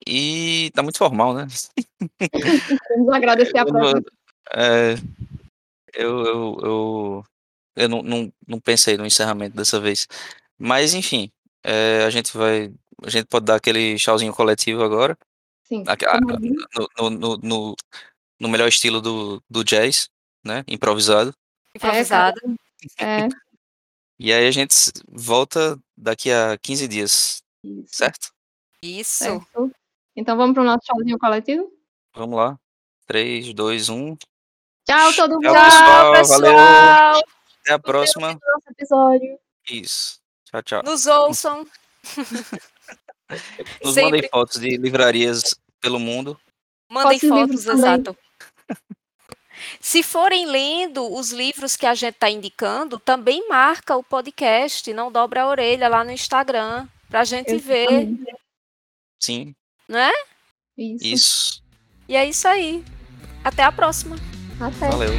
e tá muito formal, né? Vamos agradecer a próxima. É, eu, eu, eu, eu não, não, não pensei no encerramento dessa vez. Mas, enfim, é, a gente vai. A gente pode dar aquele tchauzinho coletivo agora. Sim. no, no, no, no, melhor estilo do, do jazz, né? Improvisado. Improvisado. É. E aí a gente volta daqui a 15 dias. Isso. Certo? Isso. Certo? Então vamos para o nosso tchauzinho coletivo? Vamos lá. 3, 2, 1. Tchau, todo mundo. Tchau, pessoal. pessoal. Valeu. Até a próxima. Nosso episódio. Isso. Tchau, tchau. Nos ouçam. Nos Sempre. mandem fotos de livrarias pelo mundo. Mandem Fotos fotos, também. exato. Se forem lendo os livros que a gente está indicando, também marca o podcast, não dobra a orelha lá no Instagram, para a gente ver, Exatamente. Sim, né? Isso. isso. E é isso aí. Até a próxima. Até. Valeu.